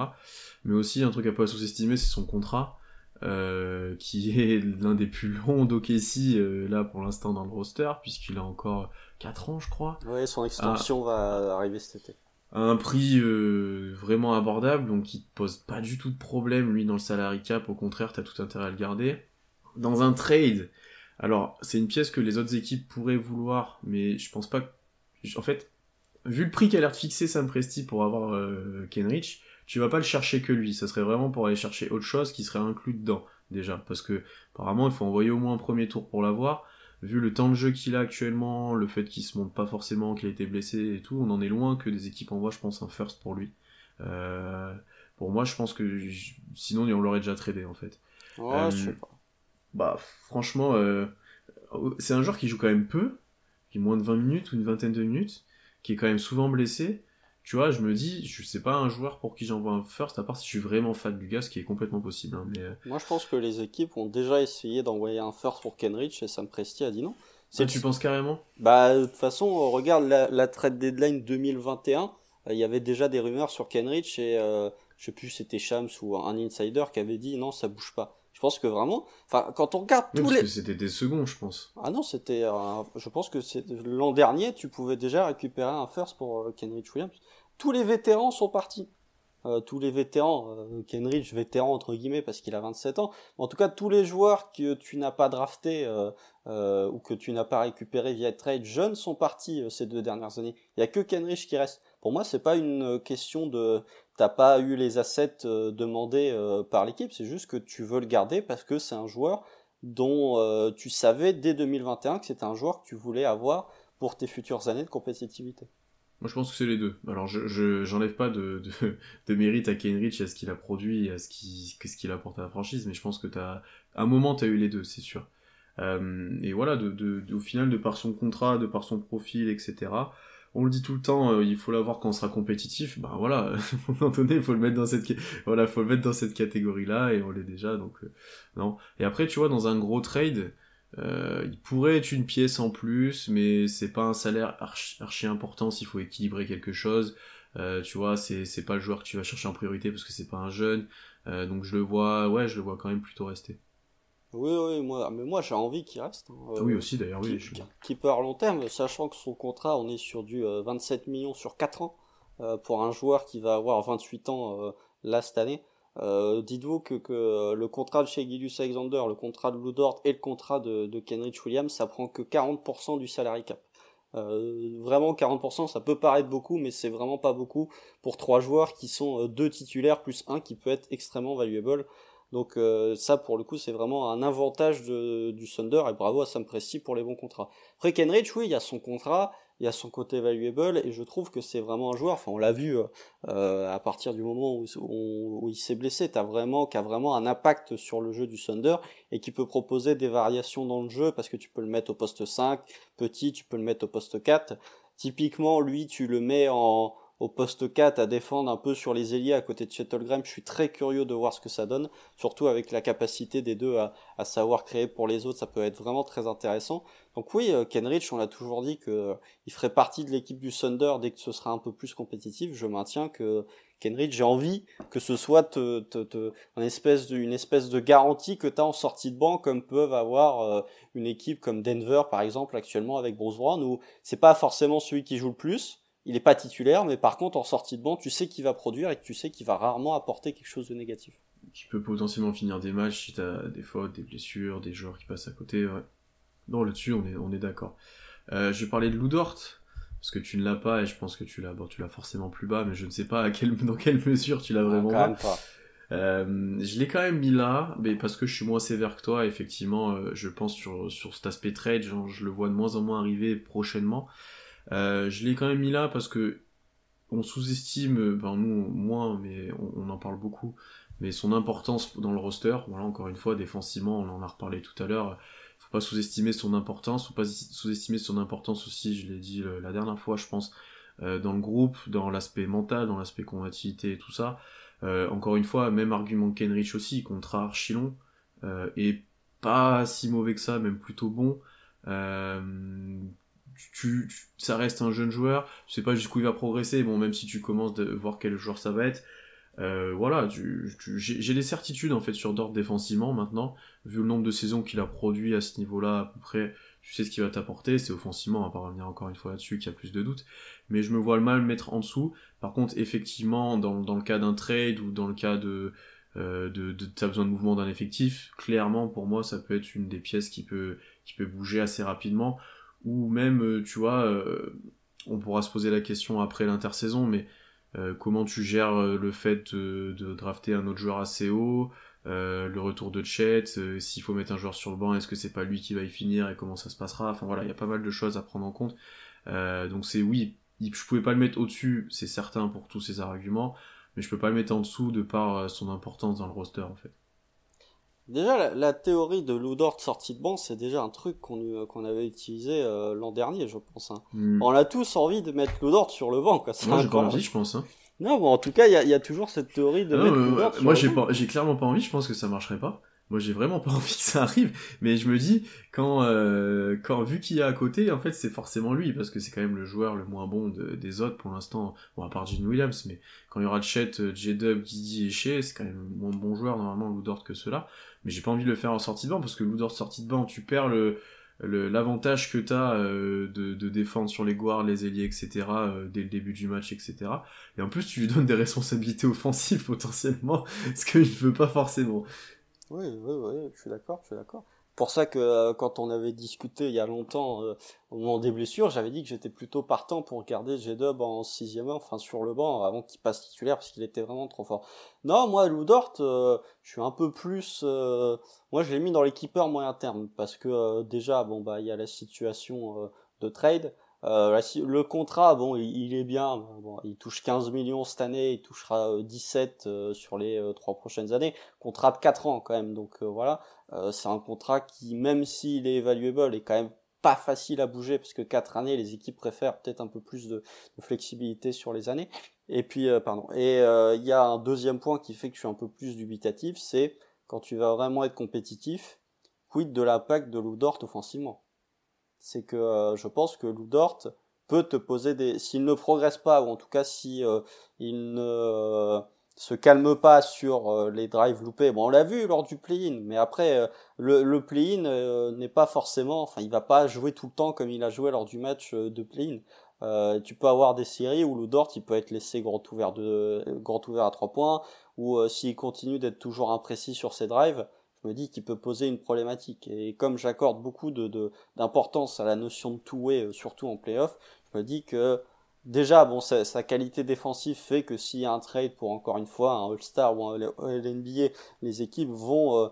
Mais aussi un truc à pas sous-estimer, c'est son contrat, euh, qui est l'un des plus longs euh, là pour l'instant dans le roster, puisqu'il a encore 4 ans, je crois. Ouais, son extension va arriver cet été. Un prix euh, vraiment abordable, donc il te pose pas du tout de problème, lui, dans le salary cap, au contraire, t'as tout intérêt à le garder. Dans un trade, alors, c'est une pièce que les autres équipes pourraient vouloir, mais je pense pas que... En fait, vu le prix qu'a l'air de fixer Sam Presti pour avoir euh, Kenrich, tu vas pas le chercher que lui, ça serait vraiment pour aller chercher autre chose qui serait inclus dedans, déjà, parce que, apparemment, il faut envoyer au moins un premier tour pour l'avoir, vu le temps de jeu qu'il a actuellement, le fait qu'il se monte pas forcément, qu'il a été blessé et tout, on en est loin que des équipes envoient, je pense, un first pour lui. Euh, pour moi, je pense que sinon on l'aurait déjà tradé en fait. Ouais, Euh, je sais pas. Bah, franchement, euh, c'est un joueur qui joue quand même peu, qui est moins de 20 minutes ou une vingtaine de minutes, qui est quand même souvent blessé. Tu vois, je me dis, je sais pas un joueur pour qui j'envoie un first, à part si je suis vraiment fan du gars, ce qui est complètement possible. hein, mais euh, Moi, je pense que les équipes ont déjà essayé d'envoyer un first pour Kenrich et Sam Presti a dit non. le- tu penses carrément? Bah, de toute façon, euh, regarde la, la trade deadline 2021. euh, Il y avait déjà des rumeurs sur Kenrich et euh, je sais plus c'était Shams ou un insider qui avait dit non, ça bouge pas. Je pense que vraiment, enfin, quand on regarde Oui, tous parce les. que c'était des seconds, je pense. Ah non, c'était. un- Je pense que l'an dernier, tu pouvais déjà récupérer un first pour euh, Kenrich Williams. Tous les vétérans sont partis. Euh, tous les vétérans, euh, Kenrich vétéran entre guillemets parce qu'il a 27 ans. En tout cas, tous les joueurs que tu n'as pas drafté euh, ou que tu n'as pas récupéré via trade jeunes sont partis ces deux dernières années. Il y a que Kenrich qui reste. Pour moi, c'est pas une question de t'as pas eu les assets demandés par l'équipe. C'est juste que tu veux le garder parce que c'est un joueur dont tu savais dès 2021 que c'était un joueur que tu voulais avoir pour tes futures années de compétitivité. Moi, je pense que c'est les deux. Alors, je, je j'enlève pas de, de, de mérite à Kenrich, à ce qu'il a produit, à ce qu'il, ce qu'il apporte à la franchise, mais je pense que t'as, à un moment, t'as eu les deux, c'est sûr. Euh, et voilà, de, de, au final, de par son contrat, de par son profil, etc. On le dit tout le temps, euh, il faut l'avoir quand on sera compétitif. Ben voilà, à un moment donné, il faut le mettre dans cette, voilà, faut le mettre dans cette catégorie-là, et on l'est déjà, donc euh, non. Et après, tu vois, dans un gros trade, euh, il pourrait être une pièce en plus, mais c'est pas un salaire archi, archi important s'il faut équilibrer quelque chose. Euh, tu vois, c'est pas le joueur que tu vas chercher en priorité parce que c'est pas un jeune. Euh, donc je le vois, ouais, je le vois quand même plutôt rester. Oui, oui, moi, mais moi j'ai envie qu'il reste. hein. Euh, oui aussi d'ailleurs, oui. Je- Keeper long terme, sachant que son contrat, on est sur du euh, 27 millions sur 4 ans pour un joueur qui va avoir 28 ans là cette année. Euh, dites-vous que, que le contrat de chez Gilius Alexander, le contrat de Ludort et le contrat de, Kenrich Williams, ça prend que 40% du salary cap. Euh, vraiment 40%, ça peut paraître beaucoup, mais c'est vraiment pas beaucoup pour trois joueurs qui sont euh, deux titulaires plus un qui peut être extrêmement valuable. Donc euh, ça, pour le coup, c'est vraiment un avantage de, du Thunder et bravo à Sam Presti pour les bons contrats. Après Kenrich, oui, il y a son contrat, il y a son côté valuable et je trouve que c'est vraiment un joueur. Enfin, on l'a vu euh, à partir du moment où, où, il s'est blessé, t'as vraiment, qui a vraiment un impact sur le jeu du Thunder et qui peut proposer des variations dans le jeu parce que tu peux le mettre au poste 5, petit, tu peux le mettre au poste 4. Typiquement, lui, tu le mets en au poste 4 à défendre un peu sur les ailiers à côté de Graham. Je suis très curieux de voir ce que ça donne, surtout avec la capacité des deux à, à savoir créer pour les autres, ça peut être vraiment très intéressant. Donc oui, euh, Kenrich, on a toujours dit que euh, ferait partie de l'équipe du Thunder dès que ce sera un peu plus compétitif. Je maintiens que Kenrich, j'ai envie que ce soit te, te, te, une, espèce de, une espèce de garantie que tu as en sortie de banc, comme peuvent avoir euh, une équipe comme Denver par exemple actuellement avec Bruce Brown, où c'est pas forcément celui qui joue le plus, il n'est pas titulaire, mais par contre en sortie de banc, tu sais qu'il va produire et que tu sais qu'il va rarement apporter quelque chose de négatif. Qui peut potentiellement finir des matchs si tu as des fautes, des blessures, des joueurs qui passent à côté. Ouais. Non, là-dessus, on est, on est d'accord. Euh, je vais parler de Ludort, parce que tu ne l'as pas et je pense que tu l'as bon, tu l'as forcément plus bas, mais je ne sais pas à quel, dans quelle mesure tu l'as vraiment quand Même pas. Euh, je l'ai quand même mis là, mais parce que je suis moins sévère que toi, effectivement, euh, je pense sur, sur cet aspect trade, genre, je le vois de moins en moins arriver prochainement. Euh, je l'ai quand même mis là parce que on sous-estime, ben nous moins, mais on, en parle beaucoup, mais son importance dans le roster. Voilà, encore une fois, défensivement, on en a reparlé tout à l'heure. Faut pas sous-estimer son importance, faut pas sous-estimer son importance aussi. Je l'ai dit la dernière fois, je pense, euh, dans le groupe, dans l'aspect mental, dans l'aspect combativité et tout ça. Euh, encore une fois, même argument Kenrich aussi, contre Archilon, euh, et pas si mauvais que ça, même plutôt bon. Ça reste un jeune joueur, tu sais pas jusqu'où il va progresser, bon, même si tu commences de voir quel joueur ça va être, euh, voilà, j'ai des certitudes en fait sur Dort défensivement maintenant, vu le nombre de saisons qu'il a produit à ce niveau-là, à peu près, tu sais ce qu'il va t'apporter, c'est offensivement, on va revenir encore une fois là-dessus, qu'il y a plus de doutes, mais je me vois le mal mettre en dessous. Par contre, effectivement, dans, le cas d'un trade ou dans le cas de, euh, de, besoin de mouvement d'un effectif, clairement pour moi ça peut être une des pièces qui peut bouger assez rapidement ou même, euh, tu vois, euh, on pourra se poser la question après l'intersaison, mais euh, comment tu gères le fait de, drafter un autre joueur assez haut, le retour de Chet, s'il faut mettre un joueur sur le banc, est-ce que c'est pas lui qui va y finir et comment ça se passera? Enfin voilà, il y a pas mal de choses à prendre en compte. donc c'est oui, je pouvais pas le mettre au-dessus, c'est certain pour tous ces arguments, mais je peux pas le mettre en dessous de par son importance dans le roster en fait. Déjà, la, théorie de Ludort sortie de banc, c'est déjà un truc qu'on euh, qu'on avait utilisé euh, l'an dernier, je pense. Hein. Hmm. On a tous envie de mettre Ludort sur le banc. Quoi. Moi, j'ai pas envie, je pense. Hein. Non, bon, en tout cas, il y a, y a, toujours cette théorie de mettre Ludort Moi, j'ai j'ai clairement pas envie. Je pense que ça marcherait pas. Moi, j'ai vraiment pas envie que ça arrive, mais je me dis quand, euh, quand vu qu'il y a à côté, en fait, c'est forcément lui parce que c'est quand même le joueur le moins bon des autres pour l'instant. Bon, à part Gene Williams, mais quand il y aura Chet, J-Dub, Didi et Shea, c'est quand même moins bon joueur normalement Ludort que cela. Mais j'ai pas envie de le faire en sortie de banc parce que Ludort sortie de banc, tu perds le l'avantage que tu as euh, de, de, défendre sur les guards, les ailiers, etc. Euh, dès le début du match, etc. Et en plus, tu lui donnes des responsabilités offensives potentiellement, ce qu'il ne veut pas forcément. Oui, oui, oui, je suis d'accord, je suis d'accord. Pour ça que euh, quand on avait discuté il y a longtemps euh, au moment des blessures, j'avais dit que j'étais plutôt partant pour garder G-Dub en sixième, enfin sur le banc avant qu'il passe titulaire parce qu'il était vraiment trop fort. Non, moi Ludort, euh, je suis un peu plus, moi je l'ai mis dans l'équipeur moyen terme parce que déjà bon bah il y a la situation de trade. Euh, le contrat, bon, il, est bien. Bon, il touche 15 millions cette année, il touchera 17 euh, euh, sur les trois prochaines années. Contrat de 4 ans quand même, donc voilà. c'est un contrat qui, même s'il est valuable, est quand même pas facile à bouger parce que 4 années, les équipes préfèrent peut-être un peu plus de, de, flexibilité sur les années. Et puis, pardon. Et il y a un deuxième point qui fait que je suis un peu plus dubitatif, c'est quand tu vas vraiment être compétitif, quid de l'impact de Ludort offensivement? C'est que euh, je pense que Ludort peut te poser des s'il ne progresse pas ou en tout cas si euh, il ne euh, se calme pas sur les drives loupés. Bon, on l'a vu lors du play-in, mais après le, le play-in n'est pas forcément, enfin, il va pas jouer tout le temps comme il a joué lors du match de play-in. tu peux avoir des séries où Ludort il peut être laissé grand ouvert de grand ouvert à trois points, ou euh, s'il continue d'être toujours imprécis sur ses drives, je me dis qu'il peut poser une problématique. Et comme j'accorde beaucoup d'importance à la notion de two-way, euh, surtout en playoff, je me dis que déjà, bon, sa, qualité défensive fait que s'il y a un trade pour encore une fois un All-Star ou un All-NBA, les équipes vont euh,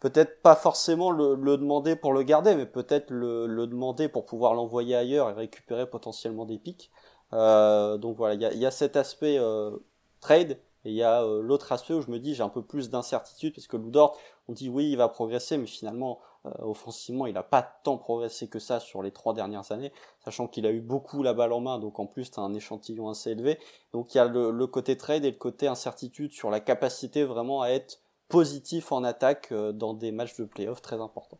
peut-être pas forcément le, demander pour le garder, mais peut-être le, demander pour pouvoir l'envoyer ailleurs et récupérer potentiellement des pics. Euh, donc voilà, il y a, cet aspect trade. Et il y a l'autre aspect où je me dis j'ai un peu plus d'incertitude parce que Ludort, on dit oui il va progresser, mais finalement euh, offensivement il n'a pas tant progressé que ça sur les trois dernières années, sachant qu'il a eu beaucoup la balle en main, donc en plus tu as un échantillon assez élevé. Donc il y a le, côté trade et le côté incertitude sur la capacité vraiment à être positif en attaque euh, dans des matchs de playoff très importants.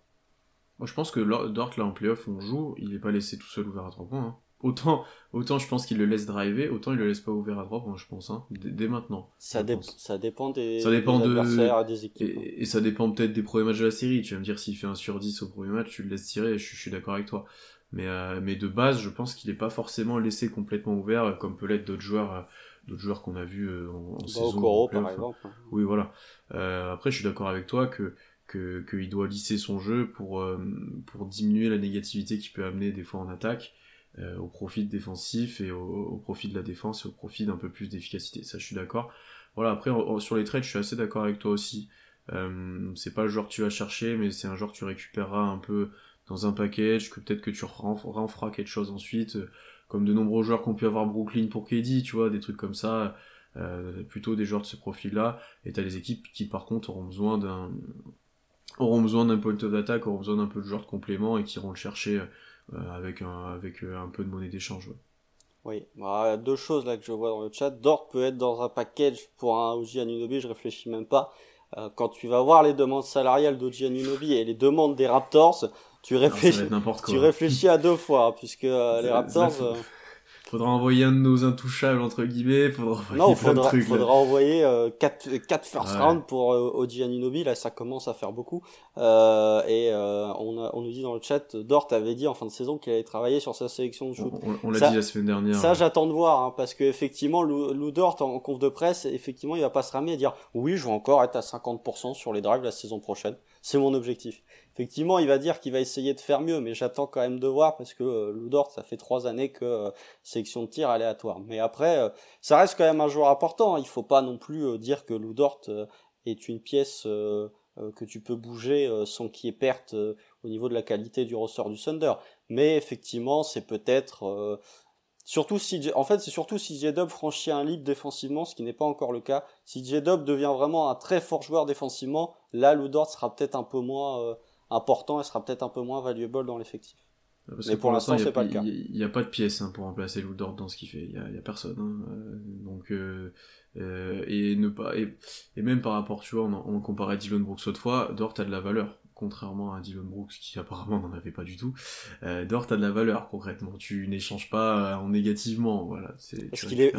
Moi, je pense que Dort, là, en playoff, on joue, il n'est pas laissé tout seul ouvert à 3 points. Hein. Autant, autant je pense qu'il le laisse driver, autant il le laisse pas ouvert à 3 points, je pense, hein, dès, maintenant. Ça, ça dépend des, ça dépend des adversaires des équipes. Hein. Et, ça dépend peut-être des premiers matchs de la série. Tu vas me dire, s'il fait un sur 10 au premier match, tu le laisses tirer, je, je suis d'accord avec toi. Mais, euh, mais de base, je pense qu'il n'est pas forcément laissé complètement ouvert, comme peut l'être d'autres joueurs. Euh, d'autres joueurs qu'on a vus euh, en, en bah, saison. par exemple. Oui, voilà. Euh, après, je suis d'accord avec toi que qu'il doit lisser son jeu pour, euh, pour diminuer la négativité qu'il peut amener des fois en attaque, au profit défensif et au, profit de la défense et au profit d'un peu plus d'efficacité. Ça, je suis d'accord. Voilà, après, sur les trades, je suis assez d'accord avec toi aussi. c'est pas le joueur que tu vas chercher, mais c'est un joueur que tu récupéreras un peu dans un package, que peut-être que tu renferas quelque chose ensuite comme de nombreux joueurs qu'on pu avoir Brooklyn pour KD, tu vois, des trucs comme ça, euh, plutôt des joueurs de ce profil-là, et t'as les équipes qui par contre auront besoin d'un auront besoin d'un point of attack, auront besoin d'un peu de joueurs de complément et qui iront le chercher euh, avec un avec euh, un peu de monnaie d'échange. Ouais. Oui, bah, deux choses là que je vois dans le chat. Dort peut être dans un package pour un OG Anunobi, je réfléchis même pas. Euh, quand tu vas voir les demandes salariales d'OG Anunobi et les demandes des Raptors, tu réfléchis, tu réfléchis à deux fois, hein, puisque euh, les Raptors. Euh, faudra envoyer un de nos intouchables entre guillemets. Faudra envoyer non, faudra, trucs, faudra envoyer 4 euh, quatre first round pour euh, Oji Anunobi. Là, ça commence à faire beaucoup. Euh, et euh, on, a, on nous dit dans le chat, Dort avait dit en fin de saison qu'il allait travailler sur sa sélection de shoot. On, l'a dit la semaine dernière. Ça, j'attends de voir, hein, parce que effectivement, Lou, Lou, Dort en conf de presse, effectivement, il va pas se ramener et dire oui, je vais encore être à 50% sur les drives la saison prochaine. C'est mon objectif effectivement, il va dire qu'il va essayer de faire mieux, mais j'attends quand même de voir parce que euh, Ludort, ça fait trois années que euh, sélection de tir aléatoire. Mais après, euh, ça reste quand même un joueur important. Il faut pas non plus euh, dire que Ludort est une pièce que tu peux bouger sans qu'il y ait perte au niveau de la qualité du ressort du Thunder. Mais effectivement, c'est peut-être Surtout si, en fait, c'est surtout si J-Dub franchit un lead défensivement, ce qui n'est pas encore le cas. Si J-Dub devient vraiment un très fort joueur défensivement, là, Ludort sera peut-être un peu moins important et sera peut-être un peu moins valuable dans l'effectif. mais pour, l'instant, c'est pas le cas. Il n'y a, pas de pièce hein, pour remplacer Lou dans ce qu'il fait. Il n'y a, personne. Hein. Euh, donc, euh, euh, et ne pas et, et, même par rapport, tu vois, on, on comparait Dylan Brooks autrefois. Dort a de la valeur contrairement à Dylan Brooks qui apparemment n'en avait pas du tout. Euh, Dort a de la valeur concrètement. Tu n'échanges pas en négativement. Voilà. C'est, Parce qu'il est,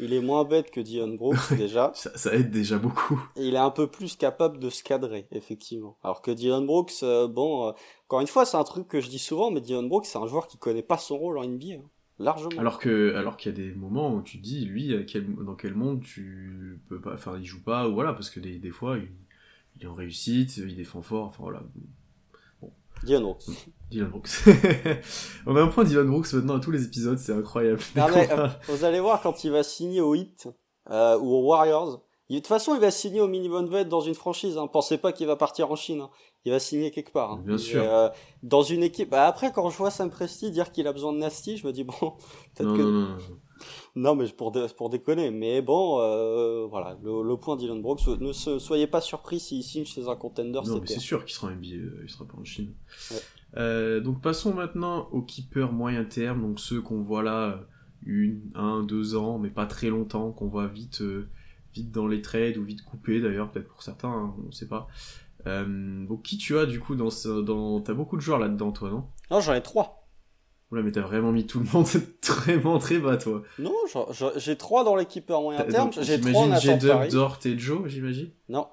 il, est moins bête que Dylan Brooks déjà. ça, ça, aide déjà beaucoup. Il est un peu plus capable de se cadrer, effectivement. Alors que Dylan Brooks, euh, bon, euh, encore une fois, c'est un truc que je dis souvent, mais Dylan Brooks, c'est un joueur qui connaît pas son rôle en NBA. Hein. Largement. Alors que, alors qu'il y a des moments où tu te dis, lui, dans quel monde tu peux pas, enfin, il joue pas, ou voilà, parce que des, des fois, il, il est en réussite, il défend fort, enfin voilà. Bon. Dylan Brooks. Dylan Brooks. On a un point Dylan Brooks maintenant à tous les épisodes, c'est incroyable. Euh, vous allez voir quand il va signer au Heat euh, ou aux Warriors. de toute façon, il va signer au minimum vet dans une franchise. Hein. Pensez pas qu'il va partir en Chine. Hein. Il va signer quelque part. Hein. Bien sûr. Euh, dans une équipe. Bah, après, quand je vois Sam Presti dire qu'il a besoin de Nasty, je me dis bon, peut-être que. Non, non, non mais pour, pour déconner. Mais bon, euh, voilà, le, point Dylan Brooks, ne soyez pas surpris s'il signe chez un contender. Non, mais c'est sûr qu'il sera en NBA, euh, il sera pas en Chine. Euh, donc passons maintenant aux keepers moyen terme, donc ceux qu'on voit là une, un, deux ans, mais pas très longtemps, qu'on voit vite, vite dans les trades ou vite coupés d'ailleurs, peut-être pour certains, hein, on sait pas. donc qui tu as du coup dans, ce, dans... t'as beaucoup de joueurs là-dedans toi, non? Non, j'en ai trois. Oula, mais t'as vraiment mis tout le monde vraiment très bas, toi. Non, j'ai trois dans l'équipe en moyen terme. J'ai trois en J-Dub, Dort et Joe, j'imagine Non.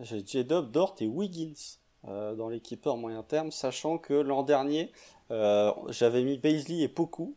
J'ai J-Dub, Dort et Wiggins euh, dans l'équipe en moyen terme, sachant que l'an dernier, euh, j'avais mis Paisley et Poku.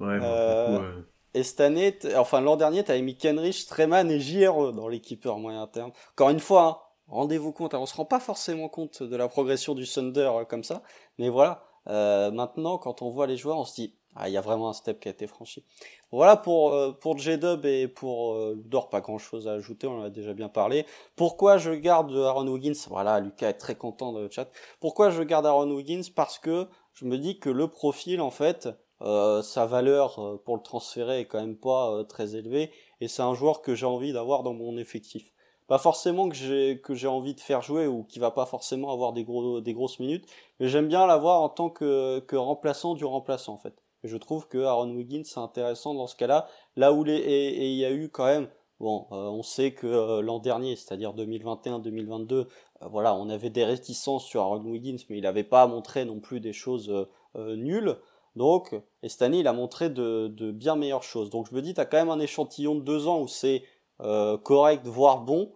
Ouais, euh, Et cette année, enfin l'an dernier, tu avais mis Kenrich, Streman et JRE dans l'équipeur moyen terme. Encore une fois, hein, rendez-vous compte, on se rend pas forcément compte de la progression du Thunder euh, comme ça, mais voilà, euh, maintenant quand on voit les joueurs, on se dit ah il y a vraiment un step qui a été franchi. Voilà pour euh, pour J-Dub et pour euh, Ludor, pas grand chose à ajouter, on en a déjà bien parlé. Pourquoi je garde Aaron Wiggins? Voilà, Lucas est très content de le chat. Pourquoi je garde Aaron Wiggins? Parce que je me dis que le profil en fait, euh, sa valeur euh, pour le transférer est quand même pas euh, très élevée et c'est un joueur que j'ai envie d'avoir dans mon effectif. Pas forcément que j'ai que j'ai envie de faire jouer ou qui va pas forcément avoir des gros des grosses minutes, mais j'aime bien l'avoir en tant que que remplaçant du remplaçant en fait. Et je trouve que Aaron Wiggins c'est intéressant dans ce cas-là, là où les et il y a eu quand même bon, on sait que l'an dernier, c'est-à-dire 2021-2022, voilà, on avait des réticences sur Aaron Wiggins, mais il n'avait pas montré non plus des choses nulles. Donc, et cette année, il a montré de, de bien meilleures choses. Donc, je me dis, tu as quand même un échantillon de deux ans où c'est euh, correct, voire bon.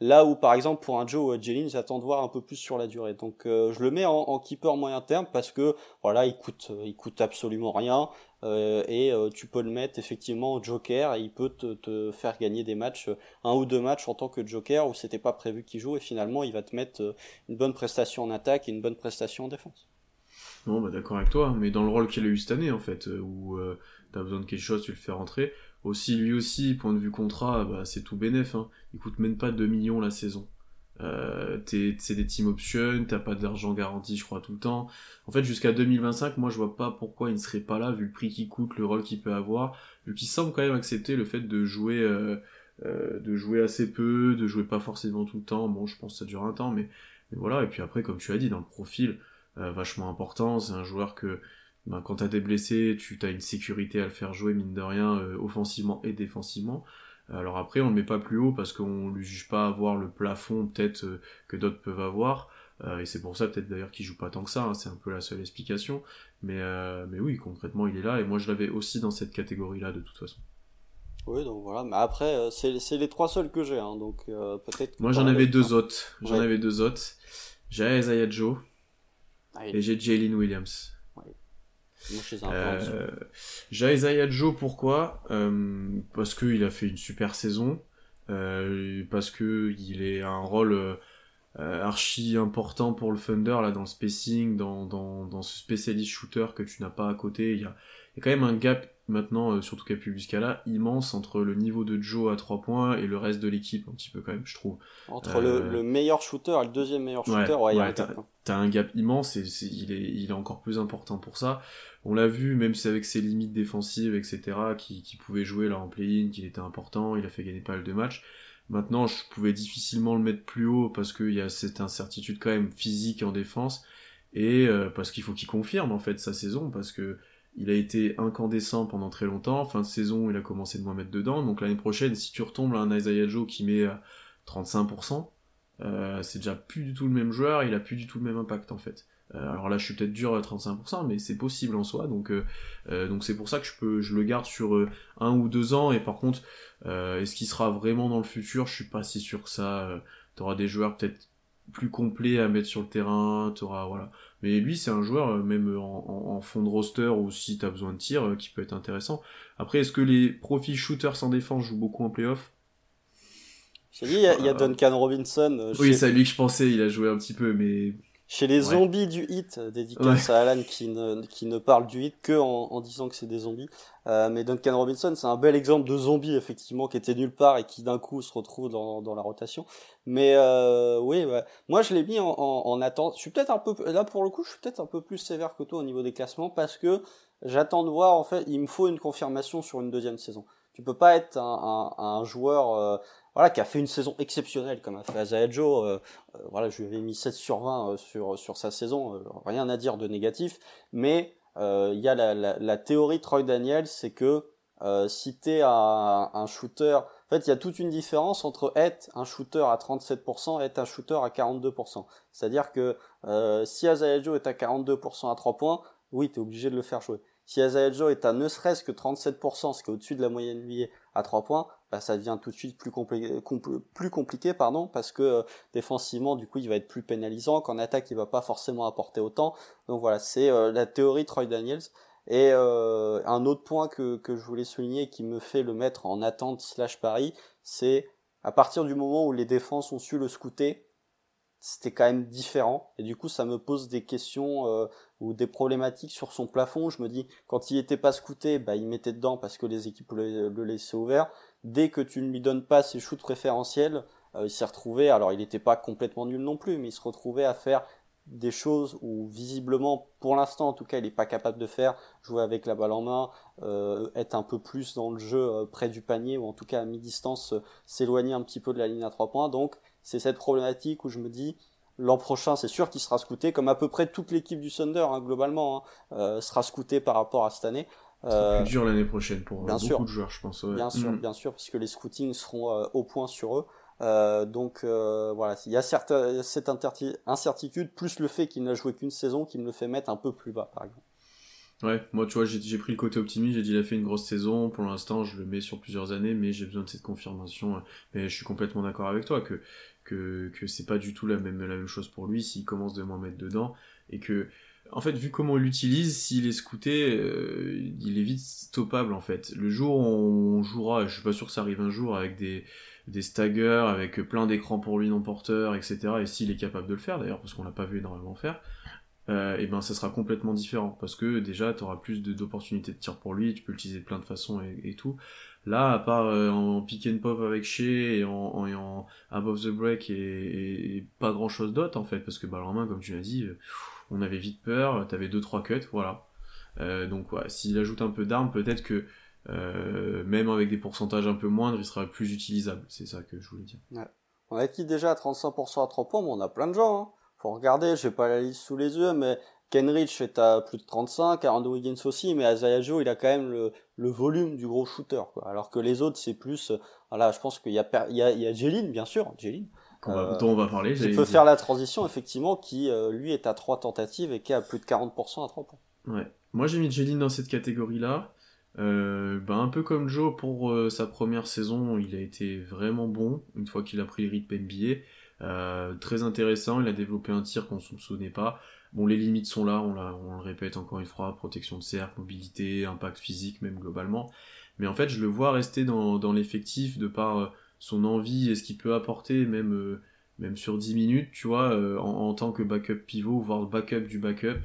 Là où, par exemple, pour un Joe ou Jelin, j'attends de voir un peu plus sur la durée. Donc, euh, je le mets en, en, keeper moyen terme parce que, voilà, il coûte, coûte absolument rien. Euh, et euh, tu peux le mettre effectivement au joker et il peut te, faire gagner des matchs, un ou deux matchs en tant que joker où c'était pas prévu qu'il joue et finalement il va te mettre euh, une bonne prestation en attaque et une bonne prestation en défense. Non, bah d'accord avec toi, mais dans le rôle qu'il a eu cette année, en fait, euh, où euh, t'as besoin de quelque chose, tu le fais rentrer. Aussi, lui aussi, point de vue contrat, bah, c'est tout bénef. Hein. Il coûte même pas 2 millions la saison. Euh, c'est des team options, t'as pas d'argent garanti, je crois, tout le temps. En fait, jusqu'à 2025, moi, je vois pas pourquoi il ne serait pas là, vu le prix qu'il coûte, le rôle qu'il peut avoir, vu qu'il semble quand même accepter le fait de jouer, euh, euh, de jouer assez peu, de jouer pas forcément tout le temps. Bon, je pense que ça dure un temps, mais, voilà. Et puis après, comme tu as dit, dans le profil, vachement important. C'est un joueur que ben, quand t'as des blessés, tu as une sécurité à le faire jouer, mine de rien, euh, offensivement et défensivement. Alors après, on le met pas plus haut parce qu'on lui juge pas avoir le plafond peut-être euh, que d'autres peuvent avoir. Euh, et c'est pour ça peut-être d'ailleurs qu'il joue pas tant que ça, hein, c'est un peu la seule explication. Mais, euh, mais oui, concrètement, il est là. Et moi, je l'avais aussi dans cette catégorie-là de toute façon. Oui, donc voilà. Mais après, c'est les trois seuls que j'ai. Hein, donc peut-être. Moi, j'en avais deux autres. J'en ouais. avais deux autres. J'ai Isaiah Joe. Ah, Et j'ai Jalen Williams. Ouais. Moi, je suis un euh, Isaiah Joe, pourquoi? Euh, Parce qu'il a fait une super saison. Euh, parce que il est un rôle euh, archi important pour le Thunder là dans le spacing, dans, dans, dans ce spécialiste shooter que tu n'as pas à côté. Il y a, il y a quand même un gap maintenant, euh, surtout qu'à Publiscala, immense entre le niveau de Joe à 3 points et le reste de l'équipe, un petit peu quand même, je trouve. Entre euh... le, le, meilleur shooter et le deuxième meilleur shooter, ouais, ouais, ouais t'as, t'as un gap immense et il, est, il est encore plus important pour ça. On l'a vu, même si avec ses limites défensives, etc., qui, qui pouvait jouer là en play-in, qu'il était important, il a fait gagner pas mal de matchs. Maintenant, je pouvais difficilement le mettre plus haut parce qu'il y a cette incertitude quand même physique en défense et euh, parce qu'il faut qu'il confirme en fait sa saison parce que il a été incandescent pendant très longtemps. Fin de saison, il a commencé de moins mettre dedans. Donc l'année prochaine, si tu retombes à un Isaiah Joe qui met 35%, euh, c'est déjà plus du tout le même joueur, il a plus du tout le même impact en fait. Euh, alors là, je suis peut-être dur à 35%, mais c'est possible en soi. Donc euh, c'est pour ça que je peux, le garde sur un ou deux ans. Et par contre, est-ce qu'il sera vraiment dans le futur? Je suis pas si sûr que ça. T'auras des joueurs peut-être plus complets à mettre sur le terrain. T'auras voilà. Mais lui, c'est un joueur, même en, fond de roster ou si t'as besoin de tir, qui peut être intéressant. Après, est-ce que les profils shooters sans défense jouent beaucoup en playoff? J'ai dit, il y, a, a Duncan Robinson. Euh, oui, c'est à lui que je pensais, il a joué un petit peu, mais. Chez les ouais. zombies du hit, dédicace ouais. à Alan qui ne, qui ne parle du hit que en, en disant que c'est des zombies. Euh, mais Duncan Robinson, c'est un bel exemple de zombie, effectivement, qui était nulle part et qui d'un coup se retrouve dans, dans la rotation. Mais euh, oui, ouais. moi je l'ai mis en, en, en, attente. Je suis peut-être un peu là pour le coup, je suis peut-être un peu plus sévère que toi au niveau des classements parce que j'attends de voir. En fait, il me faut une confirmation sur une deuxième saison. Tu peux pas être un, un, un joueur euh, voilà qui a fait une saison exceptionnelle comme a fait Isaiah Joe. Euh, euh, voilà, je lui avais mis 7 sur 20 euh, sur sur sa saison. rien à dire de négatif, mais il y a la, la, la, théorie Troy Daniel, c'est que si t'es un, un shooter en fait, il y a toute une différence entre être un shooter à 37% et être un shooter à 42%. C'est-à-dire que euh, si Isaiah Joe est à 42% à 3 points, oui, tu es obligé de le faire jouer. Si Isaiah Joe est à ne serait-ce que 37%, ce qui est au-dessus de la moyenne NBA à 3 points, bah, ça devient tout de suite plus, compli compl plus compliqué, pardon, parce que euh, défensivement, du coup, il va être plus pénalisant, qu'en attaque, il va pas forcément apporter autant. Donc voilà, c'est euh, la théorie Troy Daniels. Et euh, un autre point que, que je voulais souligner qui me fait le mettre en attente slash pari, c'est à partir du moment où les défenses ont su le scouter, c'était quand même différent. Et du coup, ça me pose des questions ou des problématiques sur son plafond. Je me dis, quand il était pas scouté, bah, il mettait dedans parce que les équipes le laissaient ouvert. Dès que tu ne lui donnes pas ses shoots préférentiels, euh, il s'est retrouvé, alors il n'était pas complètement nul non plus, mais il se retrouvait à faire des choses où visiblement, pour l'instant en tout cas, il n'est pas capable de faire, jouer avec la balle en main, euh, être un peu plus dans le jeu euh, près du panier, ou en tout cas à mi-distance, s'éloigner un petit peu de la ligne à trois points. Donc c'est cette problématique où je me dis, l'an prochain c'est sûr qu'il sera scouté, comme à peu près toute l'équipe du Thunder hein, globalement, hein, sera scouté par rapport à cette année. C'est plus dur l'année prochaine pour bien beaucoup sûr. de joueurs, je pense. Bien sûr, mm. bien sûr, puisque les scootings seront au point sur eux. Euh, donc euh, voilà, il y a certes, cette incertitude, plus le fait qu'il n'a joué qu'une saison qui me le fait mettre un peu plus bas, par exemple. Ouais, moi tu vois, j'ai pris le côté optimiste, j'ai dit il a fait une grosse saison, pour l'instant je le mets sur plusieurs années, mais j'ai besoin de cette confirmation. Mais je suis complètement d'accord avec toi que, que, que c'est pas du tout la même, la même chose pour lui s'il commence de m'en mettre dedans, et que en fait, vu comment on l'utilise, s'il est scouté, euh, il est vite stoppable en fait. Le jour où on jouera, je suis pas sûr que ça arrive un jour avec des, des staggers, avec plein d'écrans pour lui non porteur, etc. Et s'il est capable de le faire d'ailleurs, parce qu'on l'a pas vu énormément faire, euh, et ben ça sera complètement différent parce que déjà tu auras plus d'opportunités de, tir pour lui, tu peux l'utiliser de plein de façons et, tout. Là, à part euh, en pick and pop avec Shea et en, above the break et, pas grand chose d'autre en fait, parce que balle en main, comme tu l'as dit, on avait vite peur, t'avais deux trois cuts, voilà. Euh, donc ouais, s'il ajoute un peu d'armes, peut-être que euh, même avec des pourcentages un peu moindres, il sera plus utilisable. C'est ça que je voulais dire. On a qui déjà à 35% à 3 points, mais on a plein de gens. Hein. Faut regarder, j'ai pas la liste sous les yeux, mais Kenrich est à plus de 35, Aaron Wiggins aussi, mais Isaiah Joe, il a quand même le, volume du gros shooter. Alors que les autres, c'est plus, voilà, je pense qu'il y a, il y a, y a Jeline, bien sûr, Jeline. Euh, dont on va parler. Il peut faire la transition, effectivement, qui, euh, lui, est à 3 tentatives et qui a plus de 40% à 3 points. Ouais. Moi, j'ai mis Jeline dans cette catégorie-là. Euh, ben, un peu comme Joe pour euh, sa première saison, il a été vraiment bon une fois qu'il a pris le rythme NBA. Très intéressant, il a développé un tir qu'on ne soupçonnait pas. Bon, les limites sont là, on, on le répète encore une fois, protection de cercle, mobilité, impact physique même globalement. Mais en fait, je le vois rester dans, dans l'effectif de par son envie et ce qu'il peut apporter, même, même sur 10 minutes, tu vois, en, en, tant que backup pivot, voire backup du backup.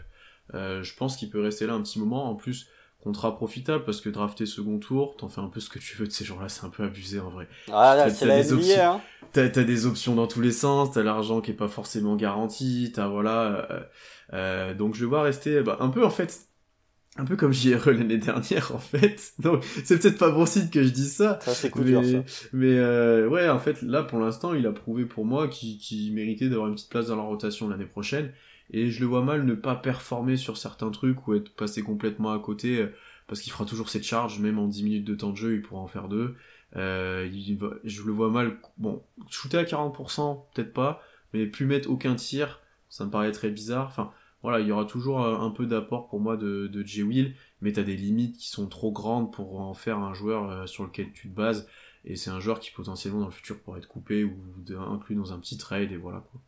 je pense qu'il peut rester là un petit moment. En plus, contrat profitable parce que drafter second tour, t'en fais un peu ce que tu veux de ces gens-là, c'est un peu abusé en vrai. Ah là, c'est la NBA, hein. T'as, des options dans tous les sens, t'as l'argent qui est pas forcément garanti, t'as voilà. Euh, euh, donc je vais voir rester bah, un peu en fait, un peu comme JRE l'année dernière en fait. Donc c'est peut-être pas bon signe que je dise ça. Ça c'est cool mais, ça. Mais euh, ouais, en fait là pour l'instant il a prouvé pour moi qu'il méritait d'avoir une petite place dans la rotation l'année prochaine et je le vois mal ne pas performer sur certains trucs ou être passé complètement à côté euh, parce qu'il fera toujours cette charges, même en 10 minutes de temps de jeu, il pourra en faire deux. Euh, il je le vois mal, bon, shooter à 40%, peut-être pas, mais plus mettre aucun tir, ça me paraît très bizarre. Enfin, voilà, il y aura toujours euh, un peu d'apport pour moi de, de J. Will, mais t'as des limites qui sont trop grandes pour en faire un joueur sur lequel tu te bases, et c'est un joueur qui potentiellement dans le futur pourrait être coupé ou inclus dans un petit trade, et voilà quoi.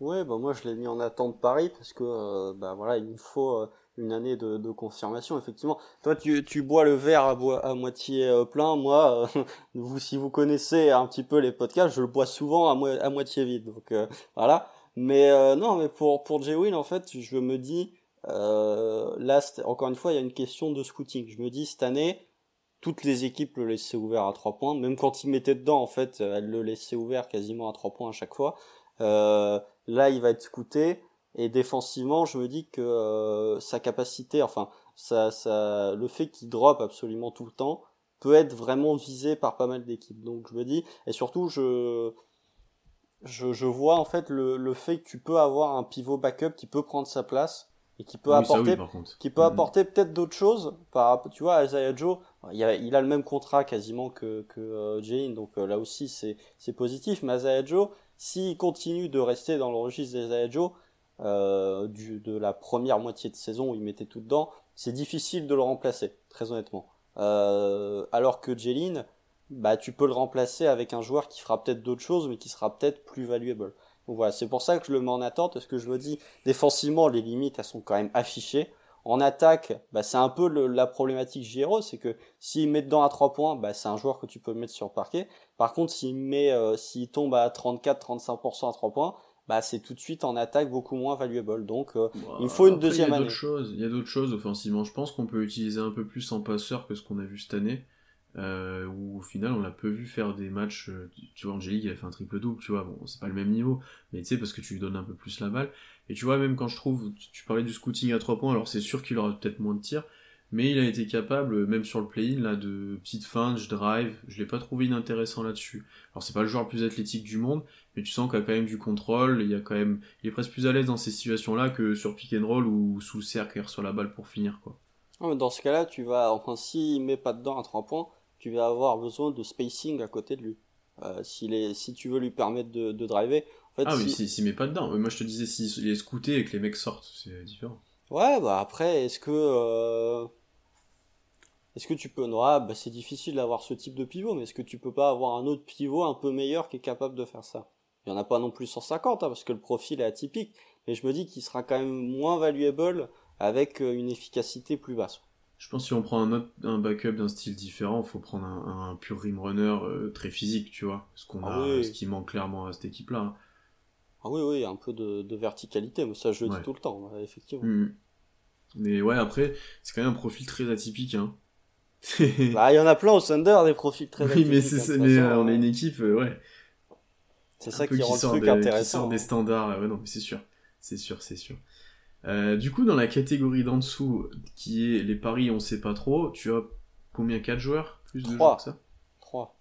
Ouais, bah moi je l'ai mis en attente Paris parce que euh, bah voilà, il me faut euh, une année de, de, confirmation effectivement. Toi tu, tu bois le verre à, à moitié euh, plein, moi vous si vous connaissez un petit peu les podcasts, je le bois souvent à, à moitié vide. Donc voilà. Mais non, mais pour pour Jay Will en fait, je me dis là encore une fois, il y a une question de scouting. Je me dis cette année toutes les équipes le laissaient ouvert à trois points, même quand il mettait dedans en fait, elles le laissaient ouvert quasiment à trois points à chaque fois. Euh, là, il va être scouté. Et défensivement, je me dis que euh, sa capacité, enfin, ça, ça, le fait qu'il drop absolument tout le temps, peut être vraiment visé par pas mal d'équipes. Donc je me dis, et surtout, je, je, je vois en fait le, le, fait que tu peux avoir un pivot backup qui peut prendre sa place et qui peut apporter, qui peut mm-hmm. apporter peut-être d'autres choses. Par, tu vois, Isaiah Joe, il a, il a le même contrat quasiment que, que euh, Jane, donc euh, là aussi c'est, c'est positif. Mais Isaiah Joe, s'il continue de rester dans le registre des Joe, euh, du, de la première moitié de saison où il mettait tout dedans, c'est difficile de le remplacer, très honnêtement. Euh, alors que Jeline, bah tu peux le remplacer avec un joueur qui fera peut-être d'autres choses, mais qui sera peut-être plus valuable. Donc voilà, c'est pour ça que je le mets en attente, parce que je me dis, défensivement, les limites, elles sont quand même affichées. En attaque, bah, c'est un peu la problématique JRO, c'est que s'il met dedans à 3 points, bah, c'est un joueur que tu peux mettre sur le parquet. Par contre, s'il met, euh, s'il tombe à 34-35% à 3 points, bah, c'est tout de suite en attaque beaucoup moins valuable. Donc, euh, il faut une deuxième année. Il y a d'autres choses offensivement. Je pense qu'on peut utiliser un peu plus en passeur que ce qu'on a vu cette année. Euh, où au final on l'a peu vu faire des matchs, euh, tu vois Angélique il a fait un triple double, tu vois, bon c'est pas le même niveau, mais tu sais parce que tu lui donnes un peu plus la balle, et tu vois même quand je trouve, tu, parlais du scouting à 3 points, alors c'est sûr qu'il aura peut-être moins de tirs, mais il a été capable, même sur le play-in, là, de petites feintes, je drive, je l'ai pas trouvé inintéressant là-dessus. Alors c'est pas le joueur le plus athlétique du monde, mais tu sens qu'il a quand même du contrôle, il y a quand même, il est presque plus à l'aise dans ces situations-là que sur pick and roll ou sous cercle il reçoit la balle pour finir, quoi. dans ce cas-là, tu vas, enfin, s'il met pas dedans à 3 points, tu vas avoir besoin de spacing à côté de lui. Euh, est, si tu veux lui permettre de, de driver. En fait, ah, mais s'il met pas dedans. Moi, je te disais, s'il est scouté et que les mecs sortent, c'est différent. Ouais, bah après, est-ce que. Euh... Est-ce que tu peux. Non, bah, c'est difficile d'avoir ce type de pivot, mais est-ce que tu peux pas avoir un autre pivot un peu meilleur qui est capable de faire ça? Il y en a pas non plus 150, hein, parce que le profil est atypique, mais je me dis qu'il sera quand même moins valuable avec euh, une efficacité plus basse. Je pense que si on prend un, autre, un backup d'un style différent, il faut prendre un, pur rim runner euh, très physique, tu vois. Ce, qu'on ah a, ce qui manque clairement à cette équipe-là. Hein. Ah oui, oui, un peu de, verticalité, mais ça je le dis tout le temps, effectivement. Mm. Mais ouais, après, c'est quand même un profil très atypique. Hein. bah, il y en a plein au Thunder, des profils très atypiques. Oui, mais, c'est, mais euh, on a une équipe, euh, ouais. C'est ça qui rend le truc intéressant. Qui sort des standards, ouais, non, mais c'est sûr. C'est sûr, c'est sûr. Euh, du coup, dans la catégorie d'en dessous, qui est les paris, on sait pas trop, tu as combien 4 joueurs? Plus de joueurs que ça? 3.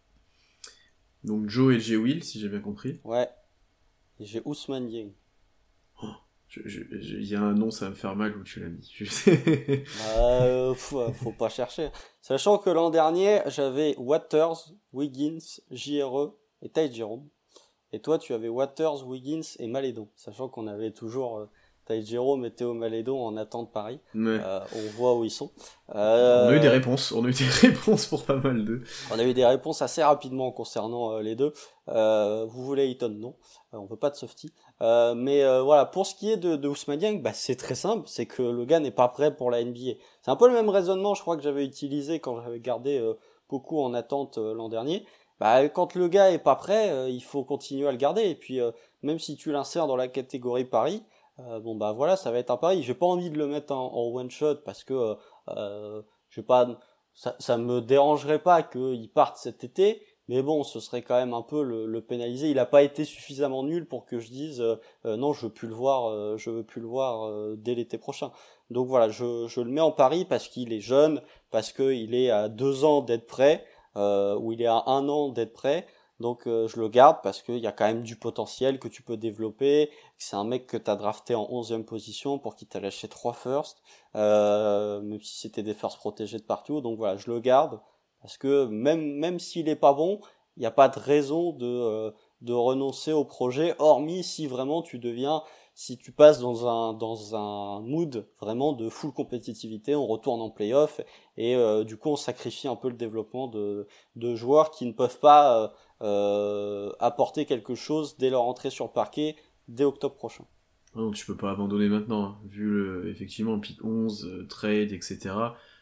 Donc Joe et J. Will, si j'ai bien compris. Ouais. J'ai Ousmane Dieng. Oh, il y a un nom, ça va me faire mal où tu l'as mis. euh, faut, faut, pas chercher. Sachant que l'an dernier, j'avais Waters, Wiggins, JRE et Ty Jerome. Et toi, tu avais Waters, Wiggins et Malédon. Sachant qu'on avait toujours euh, Jérôme et Théo Malédon en attente Paris. Euh, on voit où ils sont. Euh, on a eu des réponses. On a eu des réponses pour pas mal d'eux. On a eu des réponses assez rapidement concernant euh, les deux. vous voulez Eaton Non? on veut pas de softy. mais voilà, pour ce qui est de, de Ousmane Dieng, bah, c'est très simple. C'est que le gars n'est pas prêt pour la NBA. C'est un peu le même raisonnement, je crois, que j'avais utilisé quand j'avais gardé beaucoup en attente l'an dernier. Bah, quand le gars est pas prêt, il faut continuer à le garder. Et puis, même si tu l'insères dans la catégorie Paris, euh, bon bah voilà, ça va être un pari. J'ai pas envie de le mettre en, one shot parce que euh, euh je pas, ça, ça me dérangerait pas qu'il parte cet été, mais bon, ce serait quand même un peu le, pénaliser. Il a pas été suffisamment nul pour que je dise euh, non, je veux plus le voir, je veux plus le voir dès l'été prochain. Donc voilà, je, je le mets en pari parce qu'il est jeune, parce qu'il est à deux ans d'être prêt, ou il est à un an d'être prêt. Donc euh, je le garde parce qu'il y a quand même du potentiel que tu peux développer. C'est un mec que tu as drafté en 11e position pour qu'il t'a lâché 3 first, euh, même si c'était des firsts protégés de partout. Donc voilà, je le garde parce que même, même s'il est pas bon, il n'y a pas de raison de, euh, de renoncer au projet, hormis si vraiment tu deviens si tu passes dans un dans un mood vraiment de full compétitivité, on retourne en playoff et euh, du coup on sacrifie un peu le développement de, de joueurs qui ne peuvent pas euh, euh, apporter quelque chose dès leur entrée sur le parquet dès octobre prochain. Non, tu peux pas abandonner maintenant, hein. vu le, effectivement pick 11, trade, etc.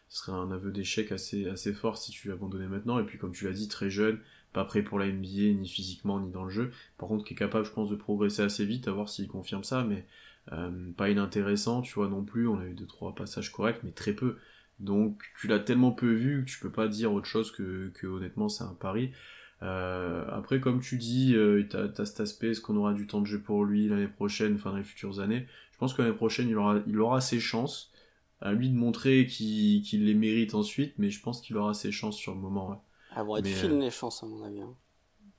Ce serait un aveu d'échec assez assez fort si tu abandonnais maintenant. Et puis comme tu l'as dit, très jeune, pas prêt pour la NBA, ni physiquement, ni dans le jeu. Par contre, qui est capable, je pense, de progresser assez vite, à voir s'il confirme ça, mais euh, pas inintéressant, tu vois, non plus. On a eu deux, trois passages corrects, mais très peu. Donc, tu l'as tellement peu vu que tu peux pas dire autre chose que, que honnêtement, c'est un pari. Euh, après, comme tu dis, euh, t'as as cet aspect, est-ce qu'on aura du temps de jeu pour lui l'année prochaine, enfin dans les futures années? Je pense que l'année prochaine, il aura, il aura ses chances. À lui de montrer qu'il les mérite ensuite, mais je pense qu'il aura ses chances sur le moment. Ouais. Elles vont être fines les chances, à mon avis. Hein.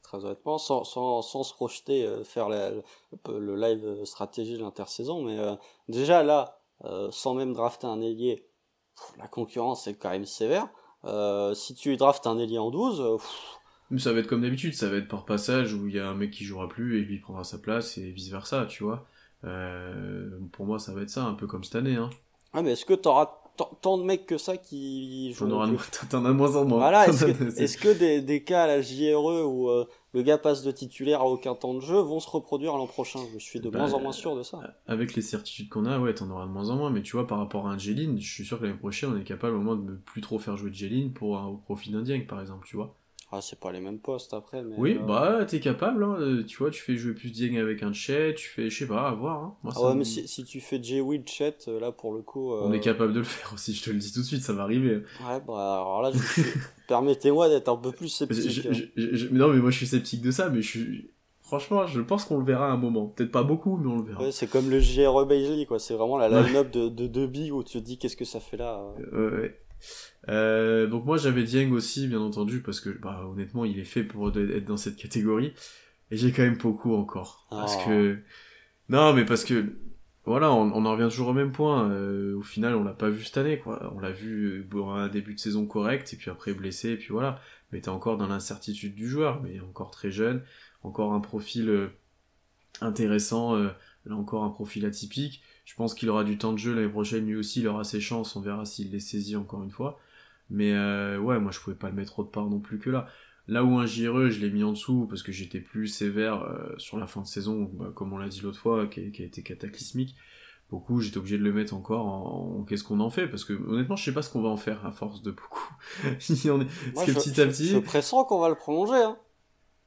Très honnêtement, sans, sans, sans se projeter, euh, faire le, le, live stratégie de l'intersaison. Mais euh, déjà là, euh, sans même drafter un ailier, la concurrence est quand même sévère. si tu draftes un ailier en 12, mais ça va être comme d'habitude, ça va être par passage où il y a un mec qui jouera plus et lui prendra sa place et vice versa, tu vois. pour moi, ça va être ça, un peu comme cette année. Hein. Ah, mais est-ce que t'auras tant de mecs que ça qui jouent. T'en as de moins en moins. Voilà, est-ce que, est que, des, des cas à la JRE où euh, le gars passe de titulaire à aucun temps de jeu vont se reproduire l'an prochain? Je suis de bah, moins en moins sûr de ça. Avec les certitudes qu'on a, ouais, t'en auras de moins en moins, mais tu vois, par rapport à un Jeline, je suis sûr que l'année prochaine, on est capable au moins de ne plus trop faire jouer Jeline pour au profit d'un Dieng, par exemple, tu vois. Ah, c'est pas les mêmes postes après. Mais oui, euh, bah t'es capable, hein, euh, tu vois, tu fais jouer plus Dieng avec un Chet, tu fais, je sais pas, à voir. Hein. Moi, ah ouais, mais si, si, tu fais J. Will Chet, euh, là pour le coup. On est capable de le faire aussi, je te le dis tout de suite, ça va arriver. Ouais, bah alors là, permettez-moi d'être un peu plus sceptique. non, mais moi je suis sceptique de ça, mais je suis. Franchement, je pense qu'on le verra à un moment. Peut-être pas beaucoup, mais on le verra. Ouais, c'est comme le JRE Bailey, quoi. C'est vraiment la line-up de, de billes où tu te dis qu'est-ce que ça fait là. Ouais, ouais. Euh, donc moi j'avais Dieng aussi bien entendu parce que bah, honnêtement il est fait pour être dans cette catégorie. Et j'ai quand même beaucoup encore. Parce oh. que non mais parce que voilà on, en revient toujours au même point. Euh, au final on l'a pas vu cette année quoi. On l'a vu pour un début de saison correct et puis après blessé et puis voilà. Mais t'es encore dans l'incertitude du joueur mais encore très jeune. Encore un profil euh, intéressant là encore un profil atypique je pense qu'il aura du temps de jeu l'année prochaine, lui aussi, il aura ses chances, on verra s'il les saisit encore une fois. Mais euh, ouais, moi je pouvais pas le mettre autre part non plus que là. Là où un JRE, je l'ai mis en dessous parce que j'étais plus sévère euh, sur la fin de saison, bah, comme on l'a dit l'autre fois, qui a, été cataclysmique. Beaucoup, j'étais obligé de le mettre encore en, qu'est-ce qu'on en fait? Parce que honnêtement, je sais pas ce qu'on va en faire à force de beaucoup. en est... parce que petit à petit. Je, pressens qu'on va le prolonger. Hein.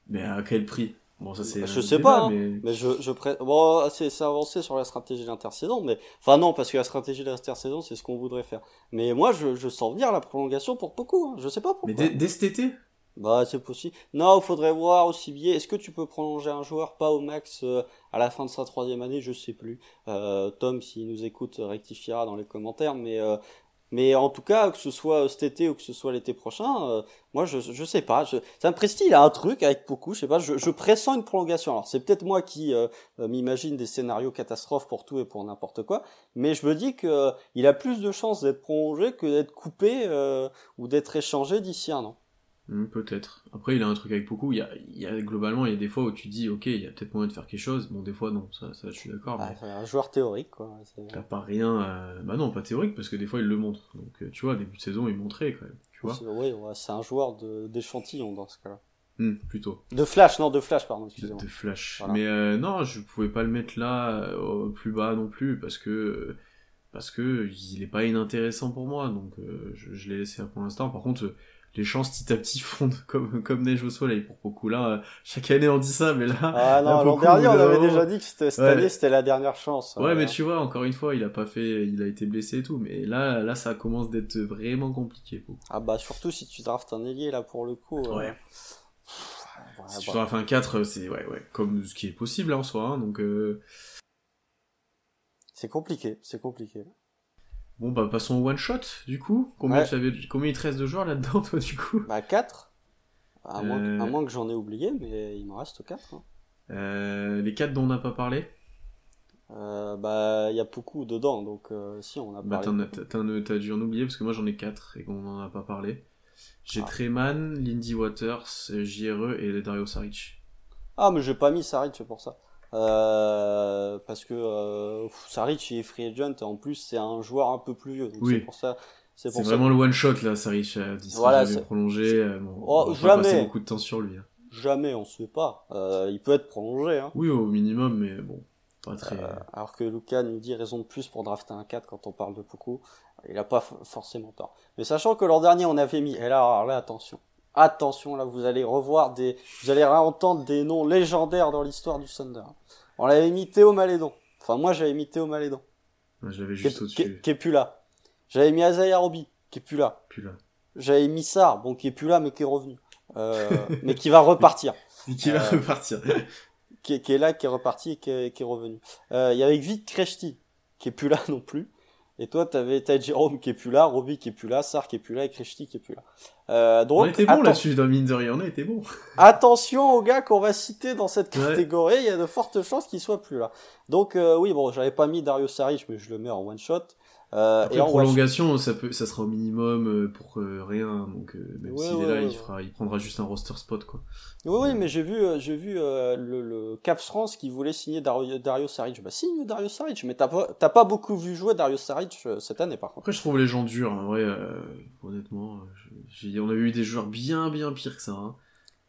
Mais à quel prix? Bon, ça c'est. Je sais pas, hein, mais... je, je pré... bon, c'est avancé sur la stratégie d'intersaison, mais enfin non, parce que la stratégie d'intersaison, c'est ce qu'on voudrait faire. Mais moi, je, je sens venir la prolongation pour beaucoup. Hein. Je sais pas pourquoi. Mais dès, cet été? Bah, c'est possible. Non, il faudrait voir aussi bien. Est-ce que tu peux prolonger un joueur pas au max euh, à la fin de sa troisième année? Je sais plus. Euh, Tom, s'il nous écoute, rectifiera dans les commentaires, mais euh, mais en tout cas, que ce soit cet été ou que ce soit l'été prochain, euh, moi je, je sais pas. Je, Saint-Presti, il a un truc avec beaucoup, je sais pas, je, pressens une prolongation. Alors c'est peut-être moi qui euh, euh, m'imagine des scénarios catastrophes pour tout et pour n'importe quoi, mais je me dis que il a plus de chances d'être prolongé que d'être coupé ou d'être échangé d'ici un an. Hmm, peut-être. Après, il a un truc avec beaucoup. Il y, a, il y a, globalement, il y a des fois où tu dis, ok, il y a peut-être moyen de faire quelque chose. Bon, des fois, non. Ça, ça je suis d'accord. Bah, Un joueur théorique, quoi. T'as pas rien. Bah non, pas théorique, parce que des fois, il le montre. Donc, euh, tu vois, début de saison, il montrait quand même. Tu vois. Oui, ouais, c'est un joueur d'échantillon dans ce cas-là. Hmm, plutôt. De flash, non, de flash, pardon, excusez-moi. De, flash. Mais euh, non, je pouvais pas le mettre là, euh, plus bas non plus, parce que parce que il est pas inintéressant pour moi, donc je, je l'ai laissé pour l'instant. Par contre les chances petit à petit fondent comme, comme neige au soleil pour beaucoup. Là, euh, chaque année on dit ça, mais là. Ah non, l'an dernier on avait déjà dit que cette année c'était la dernière chance. Ouais, mais tu vois, encore une fois, il a pas fait, il a été blessé et tout, mais là, là ça commence d'être vraiment compliqué. Pour... Ah bah surtout si tu draftes un ailier là pour le coup. Euh, ouais. si tu draftes un 4, c'est ouais, ouais, comme ce qui est possible hein, en soi, hein, donc. Euh... C'est compliqué, c'est compliqué. Bon, bah passons au one shot, du coup. Combien, combien il te reste de joueurs là-dedans, toi, du coup? Bah 4. À, moins, que, à moins que j'en ai oublié, mais il me reste 4. Hein. Euh, les 4 dont on n'a pas parlé? Euh, Bah, il y a beaucoup dedans, donc euh, si, on a bah, parlé. T'as dû en oublier, parce que moi j'en ai 4 et qu'on n'en a pas parlé. J'ai ah. Treman, Lindy Waters, JRE et Dario Saric. Ah, mais j'ai pas mis Saric pour ça. Euh, parce que euh, Saric est free agent et en plus c'est un joueur un peu plus vieux. Donc oui. C'est pour ça. C'est vraiment le one shot là, Saric dit voilà, prolongé. Euh, bon, oh, on jamais. passer beaucoup de temps sur lui. Hein. Jamais, on se fait pas. Euh, il peut être prolongé. Hein. Oui, au minimum, mais bon, pas très. Euh, alors que Lucas nous dit raison de plus pour drafter un 4 quand on parle de beaucoup. Il a pas forcément tort. Mais sachant que l'an dernier on avait mis, et là, alors là attention, attention là, vous allez revoir des, vous allez entendre des noms légendaires dans l'histoire du Thunder. On l'avait mis Théo Malédon. Enfin, moi, j'avais mis Théo Malédon. J'avais juste au-dessus. Qui, est plus là. J'avais mis Azaya Roby, qui est plus là. Plus là. J'avais mis Sar, bon, qui est plus là, mais qui est revenu. Euh, mais qui va repartir. qui va euh, repartir. qui, est, là, qui est reparti et qui est, qui est revenu. Euh, il y avait Vite Kreshti, qui est plus là non plus. Et toi, t'avais Ted Jérôme qui est plus là, Roby qui est plus là, Sar qui est plus là et Kreshti qui est plus là. Euh, donc, on était bon là-dessus, dans mine de rien, on été bon. Attention aux gars qu'on va citer dans cette catégorie, il y a de fortes chances qu'ils soient plus là. Donc euh, oui, bon, j'avais pas mis Dario Saric, mais je le mets en one shot. Euh, Après, et en prolongation, ça, peut, ça sera au minimum euh, pour euh, rien, donc euh, même Ouais, s'il ouais, est là, ouais, il, ouais. fera, il prendra juste un roster spot, quoi. Oui, mais j'ai vu, j'ai vu le, le Caps France qui voulait signer Dario, Dario Saric. Bah signe Dario Saric, mais t'as pas, t'as pas beaucoup vu jouer Dario Saric cette année par contre. Après, je trouve les gens durs, vrai, euh, honnêtement. j'ai- on a eu des joueurs bien, bien pires que ça. Hein.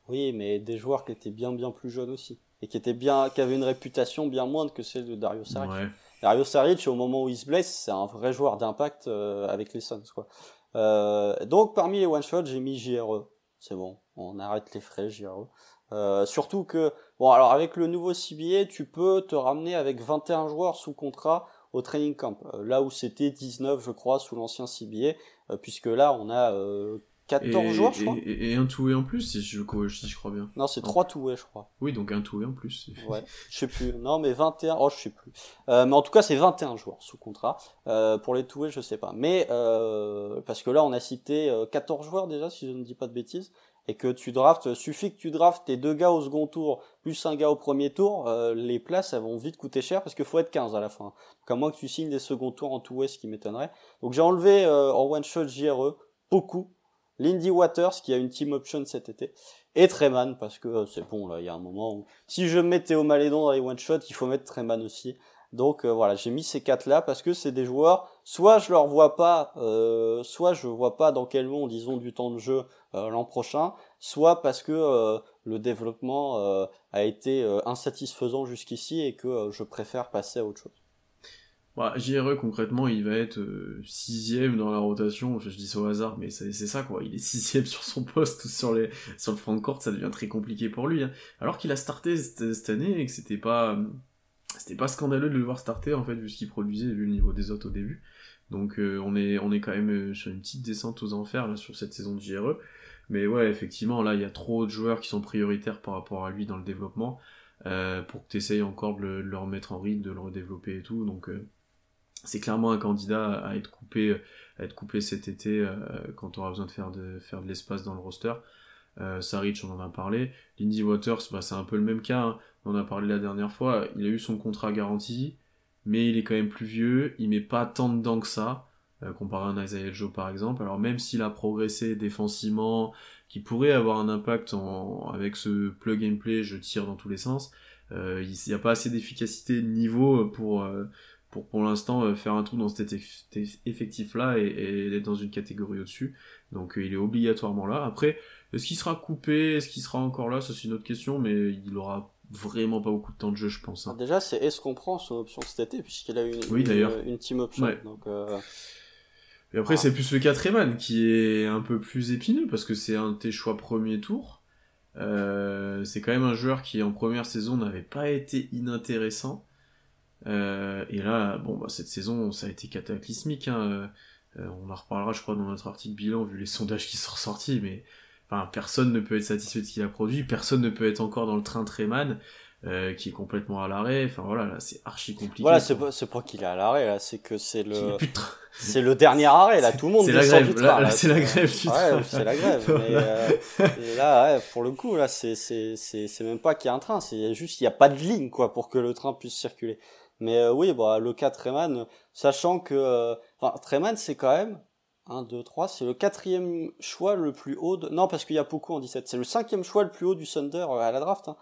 Oui, mais des joueurs qui étaient bien, bien plus jeunes aussi et qui étaient bien, qui avaient une réputation bien moindre que celle de Dario Saric. Dario Saric, au moment où il se blesse, c'est un vrai joueur d'impact euh, avec les Suns, quoi. Euh, donc, parmi les one-shots, j'ai mis JRE. C'est bon, on arrête les frais, JRE. Euh, surtout que, bon, alors avec le nouveau CBA, tu peux te ramener avec 21 joueurs sous contrat au training camp. Euh, là où c'était 19, je crois, sous l'ancien CBA, euh, puisque là, on a euh, 14 Et, joueurs, je crois. et, et- et un tout et en plus, si je, si je crois bien. Non, c'est 3 tout, ouais, je crois. Oui, donc un tout et en plus. Ouais, je sais plus. Non, mais 21, oh, je sais plus. Euh, mais en tout cas, c'est 21 joueurs sous contrat. Euh, pour les toués, je sais pas. Mais, euh, parce que là, on a cité euh, 14 joueurs déjà, si je ne dis pas de bêtises. Et que tu draftes, suffit que tu draftes tes deux gars au second tour, plus un gars au premier tour, les places, elles vont vite coûter cher parce qu'il faut être 15 à la fin. Donc, à moins que tu signes des second tours en two-way, ce qui m'étonnerait. Donc, j'ai enlevé en one-shot JRE, beaucoup. Lindy Waters, qui a une team option cet été et Treman parce que euh, c'est bon là il y a un moment où si je mets Théo Malédon dans les one shot il faut mettre Treman aussi. Donc euh, voilà j'ai mis ces quatre là parce que c'est des joueurs soit je leur vois pas euh, soit je vois pas dans quel monde ils ont du temps de jeu l'an prochain soit parce que le développement a été insatisfaisant jusqu'ici et que je préfère passer à autre chose Bah, JRE, concrètement, il va être euh, sixième dans la rotation. Je dis ça au hasard, mais c'est ça, quoi. Il est sixième sur son poste sur, les, sur le de court, ça devient très compliqué pour lui. hein. Alors qu'il a starté cette, année et que c'était pas, euh, c'était pas scandaleux de le voir starter, en fait, vu ce qu'il produisait vu le niveau des autres au début. Donc, euh, on, est, on est quand même sur une petite descente aux enfers, là, sur cette saison de JRE. Mais ouais, effectivement, là, il y a trop de joueurs qui sont prioritaires par rapport à lui dans le développement. pour que tu essayes encore de le, de le remettre en rythme, de le redévelopper et tout. Donc, euh, c'est clairement un candidat à être coupé, être coupé cet été euh, quand on aura besoin de faire de, faire de l'espace dans le roster. Euh, Saric, on en a parlé. Lindy Waters, bah, c'est un peu le même cas. hein. On en a parlé la dernière fois. Il a eu son contrat garanti, mais il est quand même plus vieux. Il met pas tant dedans que ça, euh, comparé à un Isaiah Joe par exemple. Alors même s'il a progressé défensivement, qui pourrait avoir un impact avec ce plug and play, je tire dans tous les sens. Euh, il n'y a pas assez d'efficacité de niveau pour, pour pour l'instant euh, faire un trou dans cet eff- effectif là et, et être dans une catégorie au-dessus. Donc euh, il est obligatoirement là. Après, est-ce qu'il sera coupé, est-ce qu'il sera encore là, ça c'est une autre question, mais il aura vraiment pas beaucoup de temps de jeu, je pense. hein. Déjà c'est est-ce qu'on prend son option cet été puisqu'il a une, Oui, une, d'ailleurs. une team option Ouais. donc euh, Et après, Ah. c'est plus le cas Treman qui est un peu plus épineux parce que c'est un de tes choix premier tour. Euh, c'est quand même un joueur qui en première saison n'avait pas été inintéressant. Euh, et là, bon, bah, cette saison, ça a été cataclysmique. Hein. Euh, on en reparlera, je crois, dans notre article bilan, vu les sondages qui sont ressortis. Mais enfin, personne ne peut être satisfait de ce qu'il a produit. Personne ne peut être encore dans le train Treman, euh, qui est complètement à l'arrêt. Enfin voilà, là, c'est archi compliqué. voilà pas c'est pas qu'il est à l'arrêt là c'est que c'est le c'est le dernier arrêt là tout le monde C'est la grève, là- c'est la grève du ouais, c'est la grève mais euh, et là ouais, pour le coup là c'est c'est c'est même pas qu'il y a un train c'est juste il y a pas de ligne quoi pour que le train puisse circuler mais euh, oui bah le cas Treman sachant que euh, enfin Treman c'est quand même 1, 2, 3, c'est le quatrième choix le plus haut. Non, parce qu'il y a Poku en 17. C'est le cinquième choix le plus haut du Thunder euh, à la draft. Hein.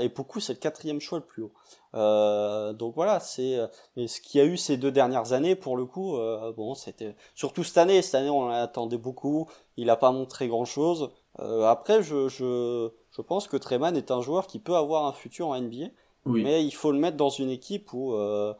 Et Poku, c'est le quatrième choix le plus haut. Donc voilà, c'est... ce qu'il y a eu ces deux dernières années, pour le coup, bon, c'était... Surtout cette année, cette année, on en attendait beaucoup. Il a pas montré grand-chose. Euh, après, je, je, je pense que Treman est un joueur qui peut avoir un futur en NBA. Oui, Mais il faut le mettre dans une équipe où... euh,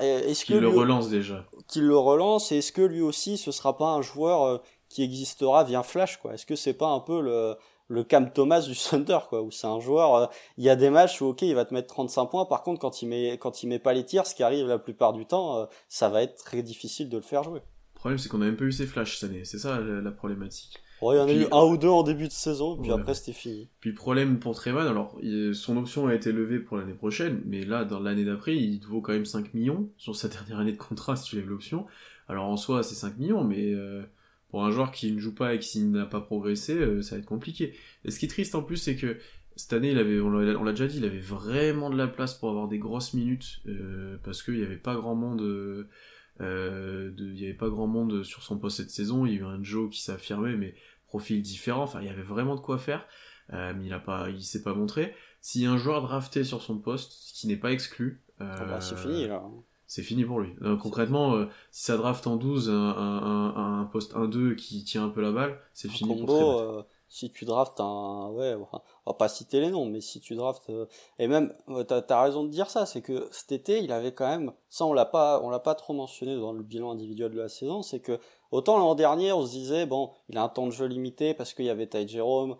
est-ce que qui le relance déjà. qu'il le relance et est-ce que lui aussi ce sera pas un joueur euh, qui existera via Flash quoi? Est-ce que c'est pas un peu le le Cam Thomas du Thunder quoi? Où c'est un joueur euh, il y a des matchs où OK, il va te mettre 35 points par contre quand il met quand il met pas les tirs ce qui arrive la plupart du temps euh, ça va être très difficile de le faire jouer. Le problème, c'est qu'on a même pas eu ses flashs cette année. C'est ça la, la problématique. Il y en a eu un ou deux en début de saison puis après c'était fini. Puis problème pour Treman, alors son option a été levée pour l'année prochaine, mais là, dans l'année d'après, il vaut quand même 5 millions sur sa dernière année de contrat si tu lèves l'option. Alors en soi, c'est 5 millions, mais euh, pour un joueur qui ne joue pas et qui n'a pas progressé, euh, ça va être compliqué. Et ce qui est triste en plus, c'est que cette année, il avait, on l'a déjà dit, il avait vraiment de la place pour avoir des grosses minutes, euh, parce qu'il n'y avait pas grand monde, euh, de, il y avait pas grand monde sur son poste cette saison. Il y a eu un Joe qui affirmé, mais profil différent. Enfin, il y avait vraiment de quoi faire, mais il a pas, il s'est pas montré. S'il y a un joueur drafté sur son poste, ce qui n'est pas exclu, ah bah, c'est fini là c'est fini pour lui. concrètement, euh, si ça draft en 12 un, un, un, poste 1-2 qui tient un peu la balle, c'est fini combo, pour euh, Si tu draftes un... Ouais, enfin, on va pas citer les noms, mais si tu draftes... Euh, et même, t'as as raison de dire ça, c'est que cet été, il avait quand même... Ça, on l'a pas, on l'a pas trop mentionné dans le bilan individuel de la saison, c'est que autant l'an dernier, on se disait, bon, il a un temps de jeu limité parce qu'il y avait Ty Jerome,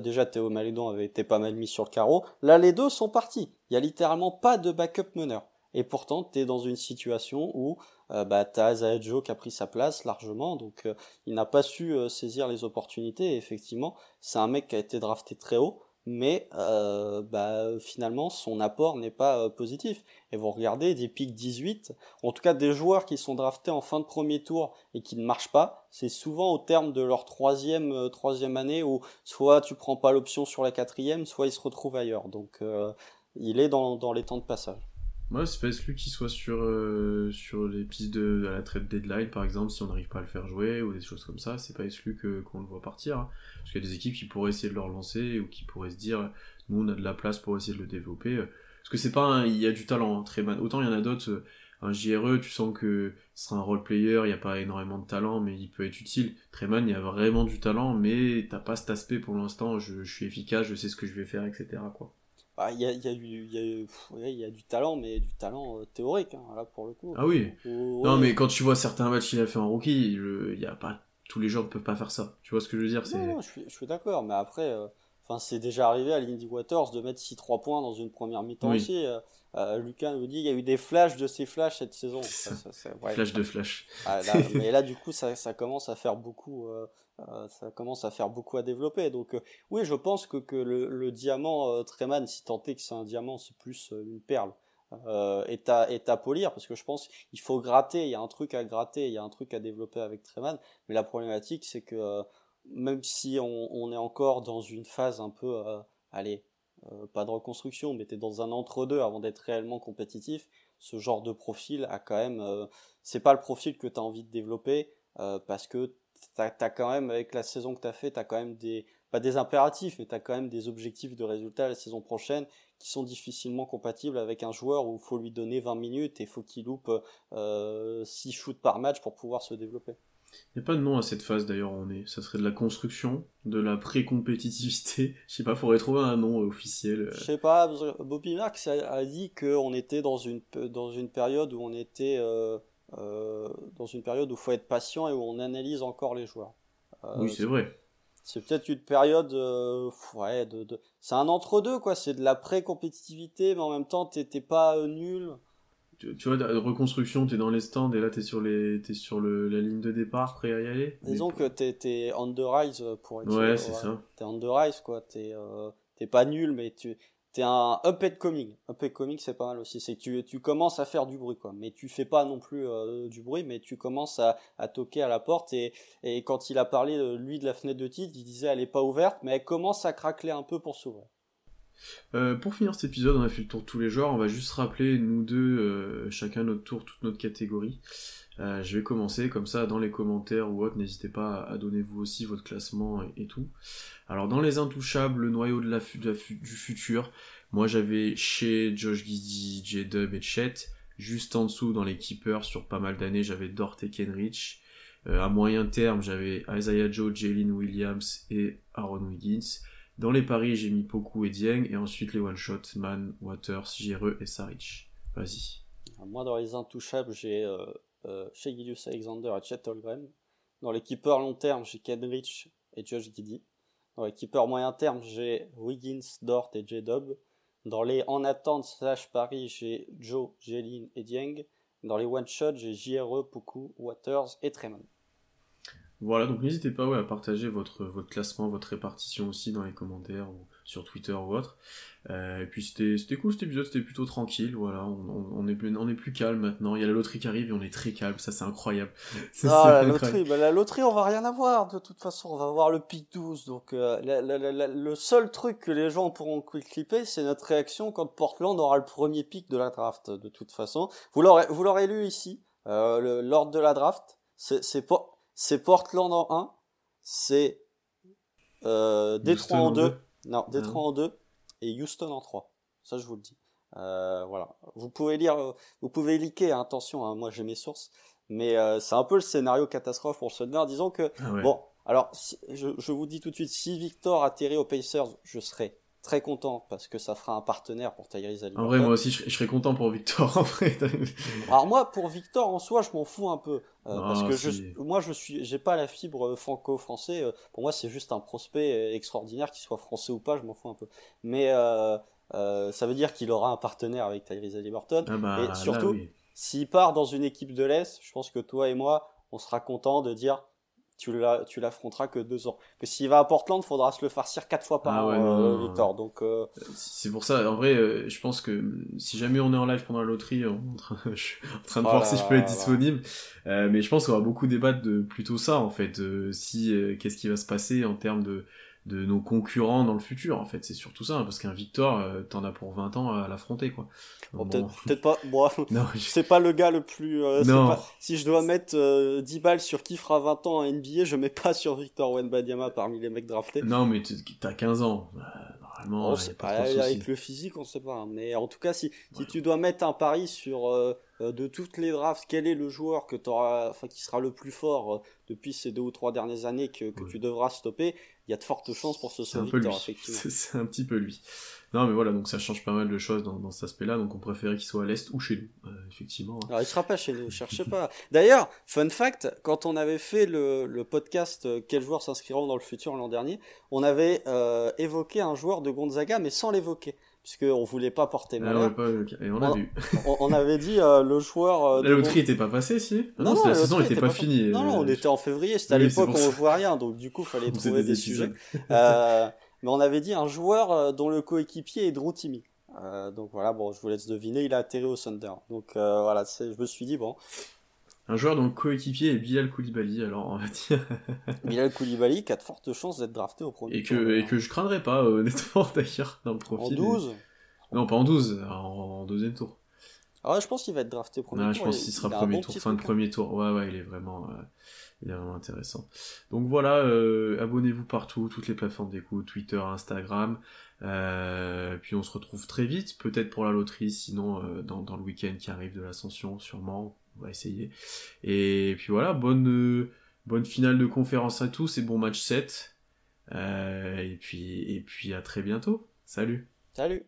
déjà Théo Malédon avait été pas mal mis sur le carreau. Là, les deux sont partis. Il y a littéralement pas de backup meneur et pourtant tu dans une situation où euh, bah, tu as qui a pris sa place largement, donc euh, il n'a pas su euh, saisir les opportunités, et effectivement c'est un mec qui a été drafté très haut, mais euh, bah, finalement son apport n'est pas positif. Et vous regardez des pics 18, en tout cas des joueurs qui sont draftés en fin de premier tour et qui ne marchent pas, c'est souvent au terme de leur troisième, troisième année où soit tu prends pas l'option sur la quatrième, soit ils se retrouvent ailleurs. Donc il est dans, dans les temps de passage. Moi, c'est pas exclu qu'il soit sur, euh, sur les pistes de la trade deadline, par exemple, si on n'arrive pas à le faire jouer ou des choses comme ça, c'est pas exclu que, qu'on le voit partir. Hein. Parce qu'il y a des équipes qui pourraient essayer de le relancer ou qui pourraient se dire, nous, on a de la place pour essayer de le développer. Parce que c'est pas un, il y a du talent, hein, très. Autant il y en a d'autres, euh, un JRE, tu sens que ce sera un role player, il n'y a pas énormément de talent, mais il peut être utile. Treman, il y a vraiment du talent, mais t'as pas cet aspect pour l'instant, je, je suis efficace, je sais ce que je vais faire, etc. quoi. Bah, il y, a, y, a y, y, a du talent, mais du talent euh, théorique, hein, là, pour le coup. Ah oui. Non, mais quand tu vois certains matchs qu'il a fait en rookie, il y a pas, tous les joueurs ne peuvent pas faire ça. Tu vois ce que je veux dire Non, non je suis, je suis d'accord, mais après, euh, c'est déjà arrivé à l'Indy Waters de mettre 6-3 points dans une première mi-temps aussi. Euh, euh, Lucas nous dit il y a eu des flashs de ces flashs cette saison. Ça, ça, Flash de flash. Ah, mais là, du coup, ça commence à faire beaucoup. Euh, ça commence à faire beaucoup à développer. Donc euh, oui, je pense que, le, diamant euh, Treman, si tant est que c'est un diamant, c'est plus une perle. Euh, est, à, polir parce que je pense qu'il faut gratter, il y a un truc à gratter, il y a un truc à développer avec Treman. Mais la problématique, c'est que même si on, est encore dans une phase un peu, allez, pas de reconstruction, mais t'es dans un entre-deux avant d'être réellement compétitif, ce genre de profil a quand même, c'est pas le profil que tu as envie de développer parce que t'as as quand même, avec la saison que t'as fait, t'as quand même des, pas des impératifs, mais t'as quand même des objectifs de résultats la saison prochaine qui sont difficilement compatibles avec un joueur où il faut lui donner 20 minutes et il faut qu'il loupe euh, 6 shoots par match pour pouvoir se développer. Il n'y a pas de nom à cette phase d'ailleurs, on est. Ça serait de la construction, de la pré-compétitivité. Je sais pas, faudrait trouver un nom officiel. Je sais pas, Bobby Marks a, dit qu'on était dans une, dans une période où on était euh, euh, dans une période où il faut être patient et où on analyse encore les joueurs. Euh, oui, c'est vrai. C'est peut-être une période, euh, ouais, de, de... c'est un entre-deux, quoi. C'est de la pré-compétitivité, mais en même temps, t'es pas nul. Tu, vois, reconstruction, t'es dans les stands et là t'es sur les, es sur le, la ligne de départ, prêt à y aller. Disons que t'es, es on the rise pour être. Ouais, c'est ça. T'es on the rise, quoi. T'es pas nul, mais tu, c'est un up coming. Up coming, c'est pas mal aussi. C'est tu, tu commences à faire du bruit, quoi. Mais tu fais pas non plus euh, du bruit, mais tu commences à, à toquer à la porte. Et, et quand il a parlé, lui, de la fenêtre de titre, il disait elle est pas ouverte, mais elle commence à craquer un peu pour s'ouvrir. Euh, pour finir cet épisode, on a fait le tour de tous les joueurs. On va juste rappeler, nous deux, euh, chacun notre tour, toute notre catégorie. Euh, je vais commencer comme ça dans les commentaires ou autres. N'hésitez pas à donner vous aussi votre classement et, tout. Alors dans les intouchables, le noyau de la, du futur, moi j'avais chez Josh Giddy, J-Dub et Chet. Juste en dessous dans les keepers sur pas mal d'années, j'avais Dort et Kenrich. À moyen terme, j'avais Isaiah Joe, Jalen Williams et Aaron Wiggins. Dans les paris, j'ai mis Poku et Dieng, et ensuite les one-shot, Man, Waters, Jire et Saric. Vas-y. Moi, dans les intouchables, j'ai euh, euh, Alexander et Chet Holgren. Dans les keepers long terme, j'ai Kenrich et Josh Giddy. Dans les keepers moyen terme, j'ai Wiggins, Dort et J-Dub. Dans les en attente slash Paris, j'ai Joe, Jeline et Dieng. Dans les one-shot, j'ai JRE, Poku, Waters et Tremont. Voilà, donc n'hésitez pas ouais, à partager votre, votre classement, votre répartition aussi dans les commentaires ou sur Twitter ou autre. Euh, et puis c'était, cool cet épisode, c'était plutôt tranquille, voilà, on, on, est plus, on est plus calme maintenant, il y a la loterie qui arrive et on est très calme, ça c'est incroyable. Ça, ah, la loterie, bah, la loterie on va rien avoir de toute façon, on va avoir le pic 12, donc euh, la, la, la, le seul truc que les gens pourront clipper c'est notre réaction quand Portland aura le premier pic de la draft, de toute façon. Vous l'aurez, lu ici, euh, l'ordre de la draft, c'est, c'est, c'est Portland en 1, c'est euh, Détroit en 2, non, Détroit en 2 et Houston en 3. Ça, je vous le dis. Euh, voilà. Vous pouvez lire, vous pouvez liker, hein, attention, hein, moi j'ai mes sources, mais euh, c'est un peu le scénario catastrophe pour le Thunder. Disons que, ah bon, alors je, je, vous dis tout de suite, si Victor atterrit aux Pacers, je serai très content parce que ça fera un partenaire pour Tyrese Haliburton. En vrai, moi aussi, je, serais content pour Victor. En vrai. Alors moi, pour Victor en soi, je m'en fous un peu euh, parce que je, moi, je suis, j'ai pas la fibre franco-français. Euh, pour moi, c'est juste un prospect extraordinaire, qu'il soit français ou pas, je m'en fous un peu. Mais euh, euh, ça veut dire qu'il aura un partenaire avec Tyrese Haliburton. Ah bah, et surtout, s'il part dans une équipe de l'Est, je pense que toi et moi, on sera content de dire tu l'affronteras que deux ans. Que s'il va à Portland, il faudra se le farcir quatre fois par ah an, euh, Victor. Donc euh, c'est pour ça. En vrai, euh, je pense que si jamais on est en live pendant la loterie, je suis en train de voir si je peux être disponible. mais je pense qu'on va beaucoup débattre de plutôt ça en fait. si qu'est-ce qui va se passer en termes de de nos concurrents dans le futur en fait. C'est surtout ça hein, parce qu'un Victor euh, t'en as pour 20 ans à l'affronter quoi. Peut-être pas. Moi c'est pas le gars le plus euh, non. si je dois mettre 10 euh, balles sur qui fera 20 ans en NBA je mets pas sur Victor Wenbanyama parmi les mecs draftés. Non mais t'as 15 ans. Bah, normalement oh, pas, avec le physique on sait pas hein. mais en tout cas si, si tu dois mettre un pari sur de toutes les drafts quel est le joueur que auras, enfin qui sera le plus fort depuis ces deux ou trois dernières années que, que tu devras stopper il y a de fortes chances pour ce soit Victor, effectivement. C'est un petit peu lui. Non, mais voilà, donc ça change pas mal de choses dans, dans cet aspect-là, donc on préférait qu'il soit à l'Est ou chez nous, euh, effectivement. Alors il sera pas chez nous, cherchez pas. D'ailleurs, fun fact, quand on avait fait le, le podcast euh, Quels joueurs s'inscriront dans le futur l'an dernier, on avait euh, évoqué un joueur de Gonzaga, mais sans l'évoquer puisqu'on voulait pas porter ah malheur. et on, a vu. on, avait dit euh, le joueur. Euh, la loterie était pas passée, si? Ah Non, non, la, saison était pas, finie. Non, non, on était en février, c'était à l'époque où on voit rien, donc du coup, fallait trouver des, sujets. euh, mais on avait dit un joueur euh, dont le coéquipier est Drew Timmy. Euh, donc voilà, bon, je vous laisse deviner, il a atterri au Thunder. Donc voilà, je me suis dit, bon, un joueur dont le coéquipier est Bilal Koulibaly, alors on va dire. Bilal Koulibaly qui a de fortes chances d'être drafté au premier et que, Et que je craindrais pas, euh, honnêtement, d'ailleurs, dans le profil. En 12 Non, pas en 12, en, deuxième tour. Ah ouais, je pense qu'il va être drafté au premier tour. Je pense qu'il sera premier tour, fin de premier tour. Ouais, ouais, il est vraiment, euh, il est vraiment intéressant. Donc voilà, euh, abonnez-vous partout, toutes les plateformes d'écoute, Twitter, Instagram. Euh, puis on se retrouve très vite, peut-être pour la loterie, sinon dans, dans le week-end qui arrive de l'ascension, sûrement on va essayer. Et puis voilà, bonne, euh, bonne finale de conférence à tous et bon match 7. Euh, et, puis, et puis à très bientôt. Salut. Salut.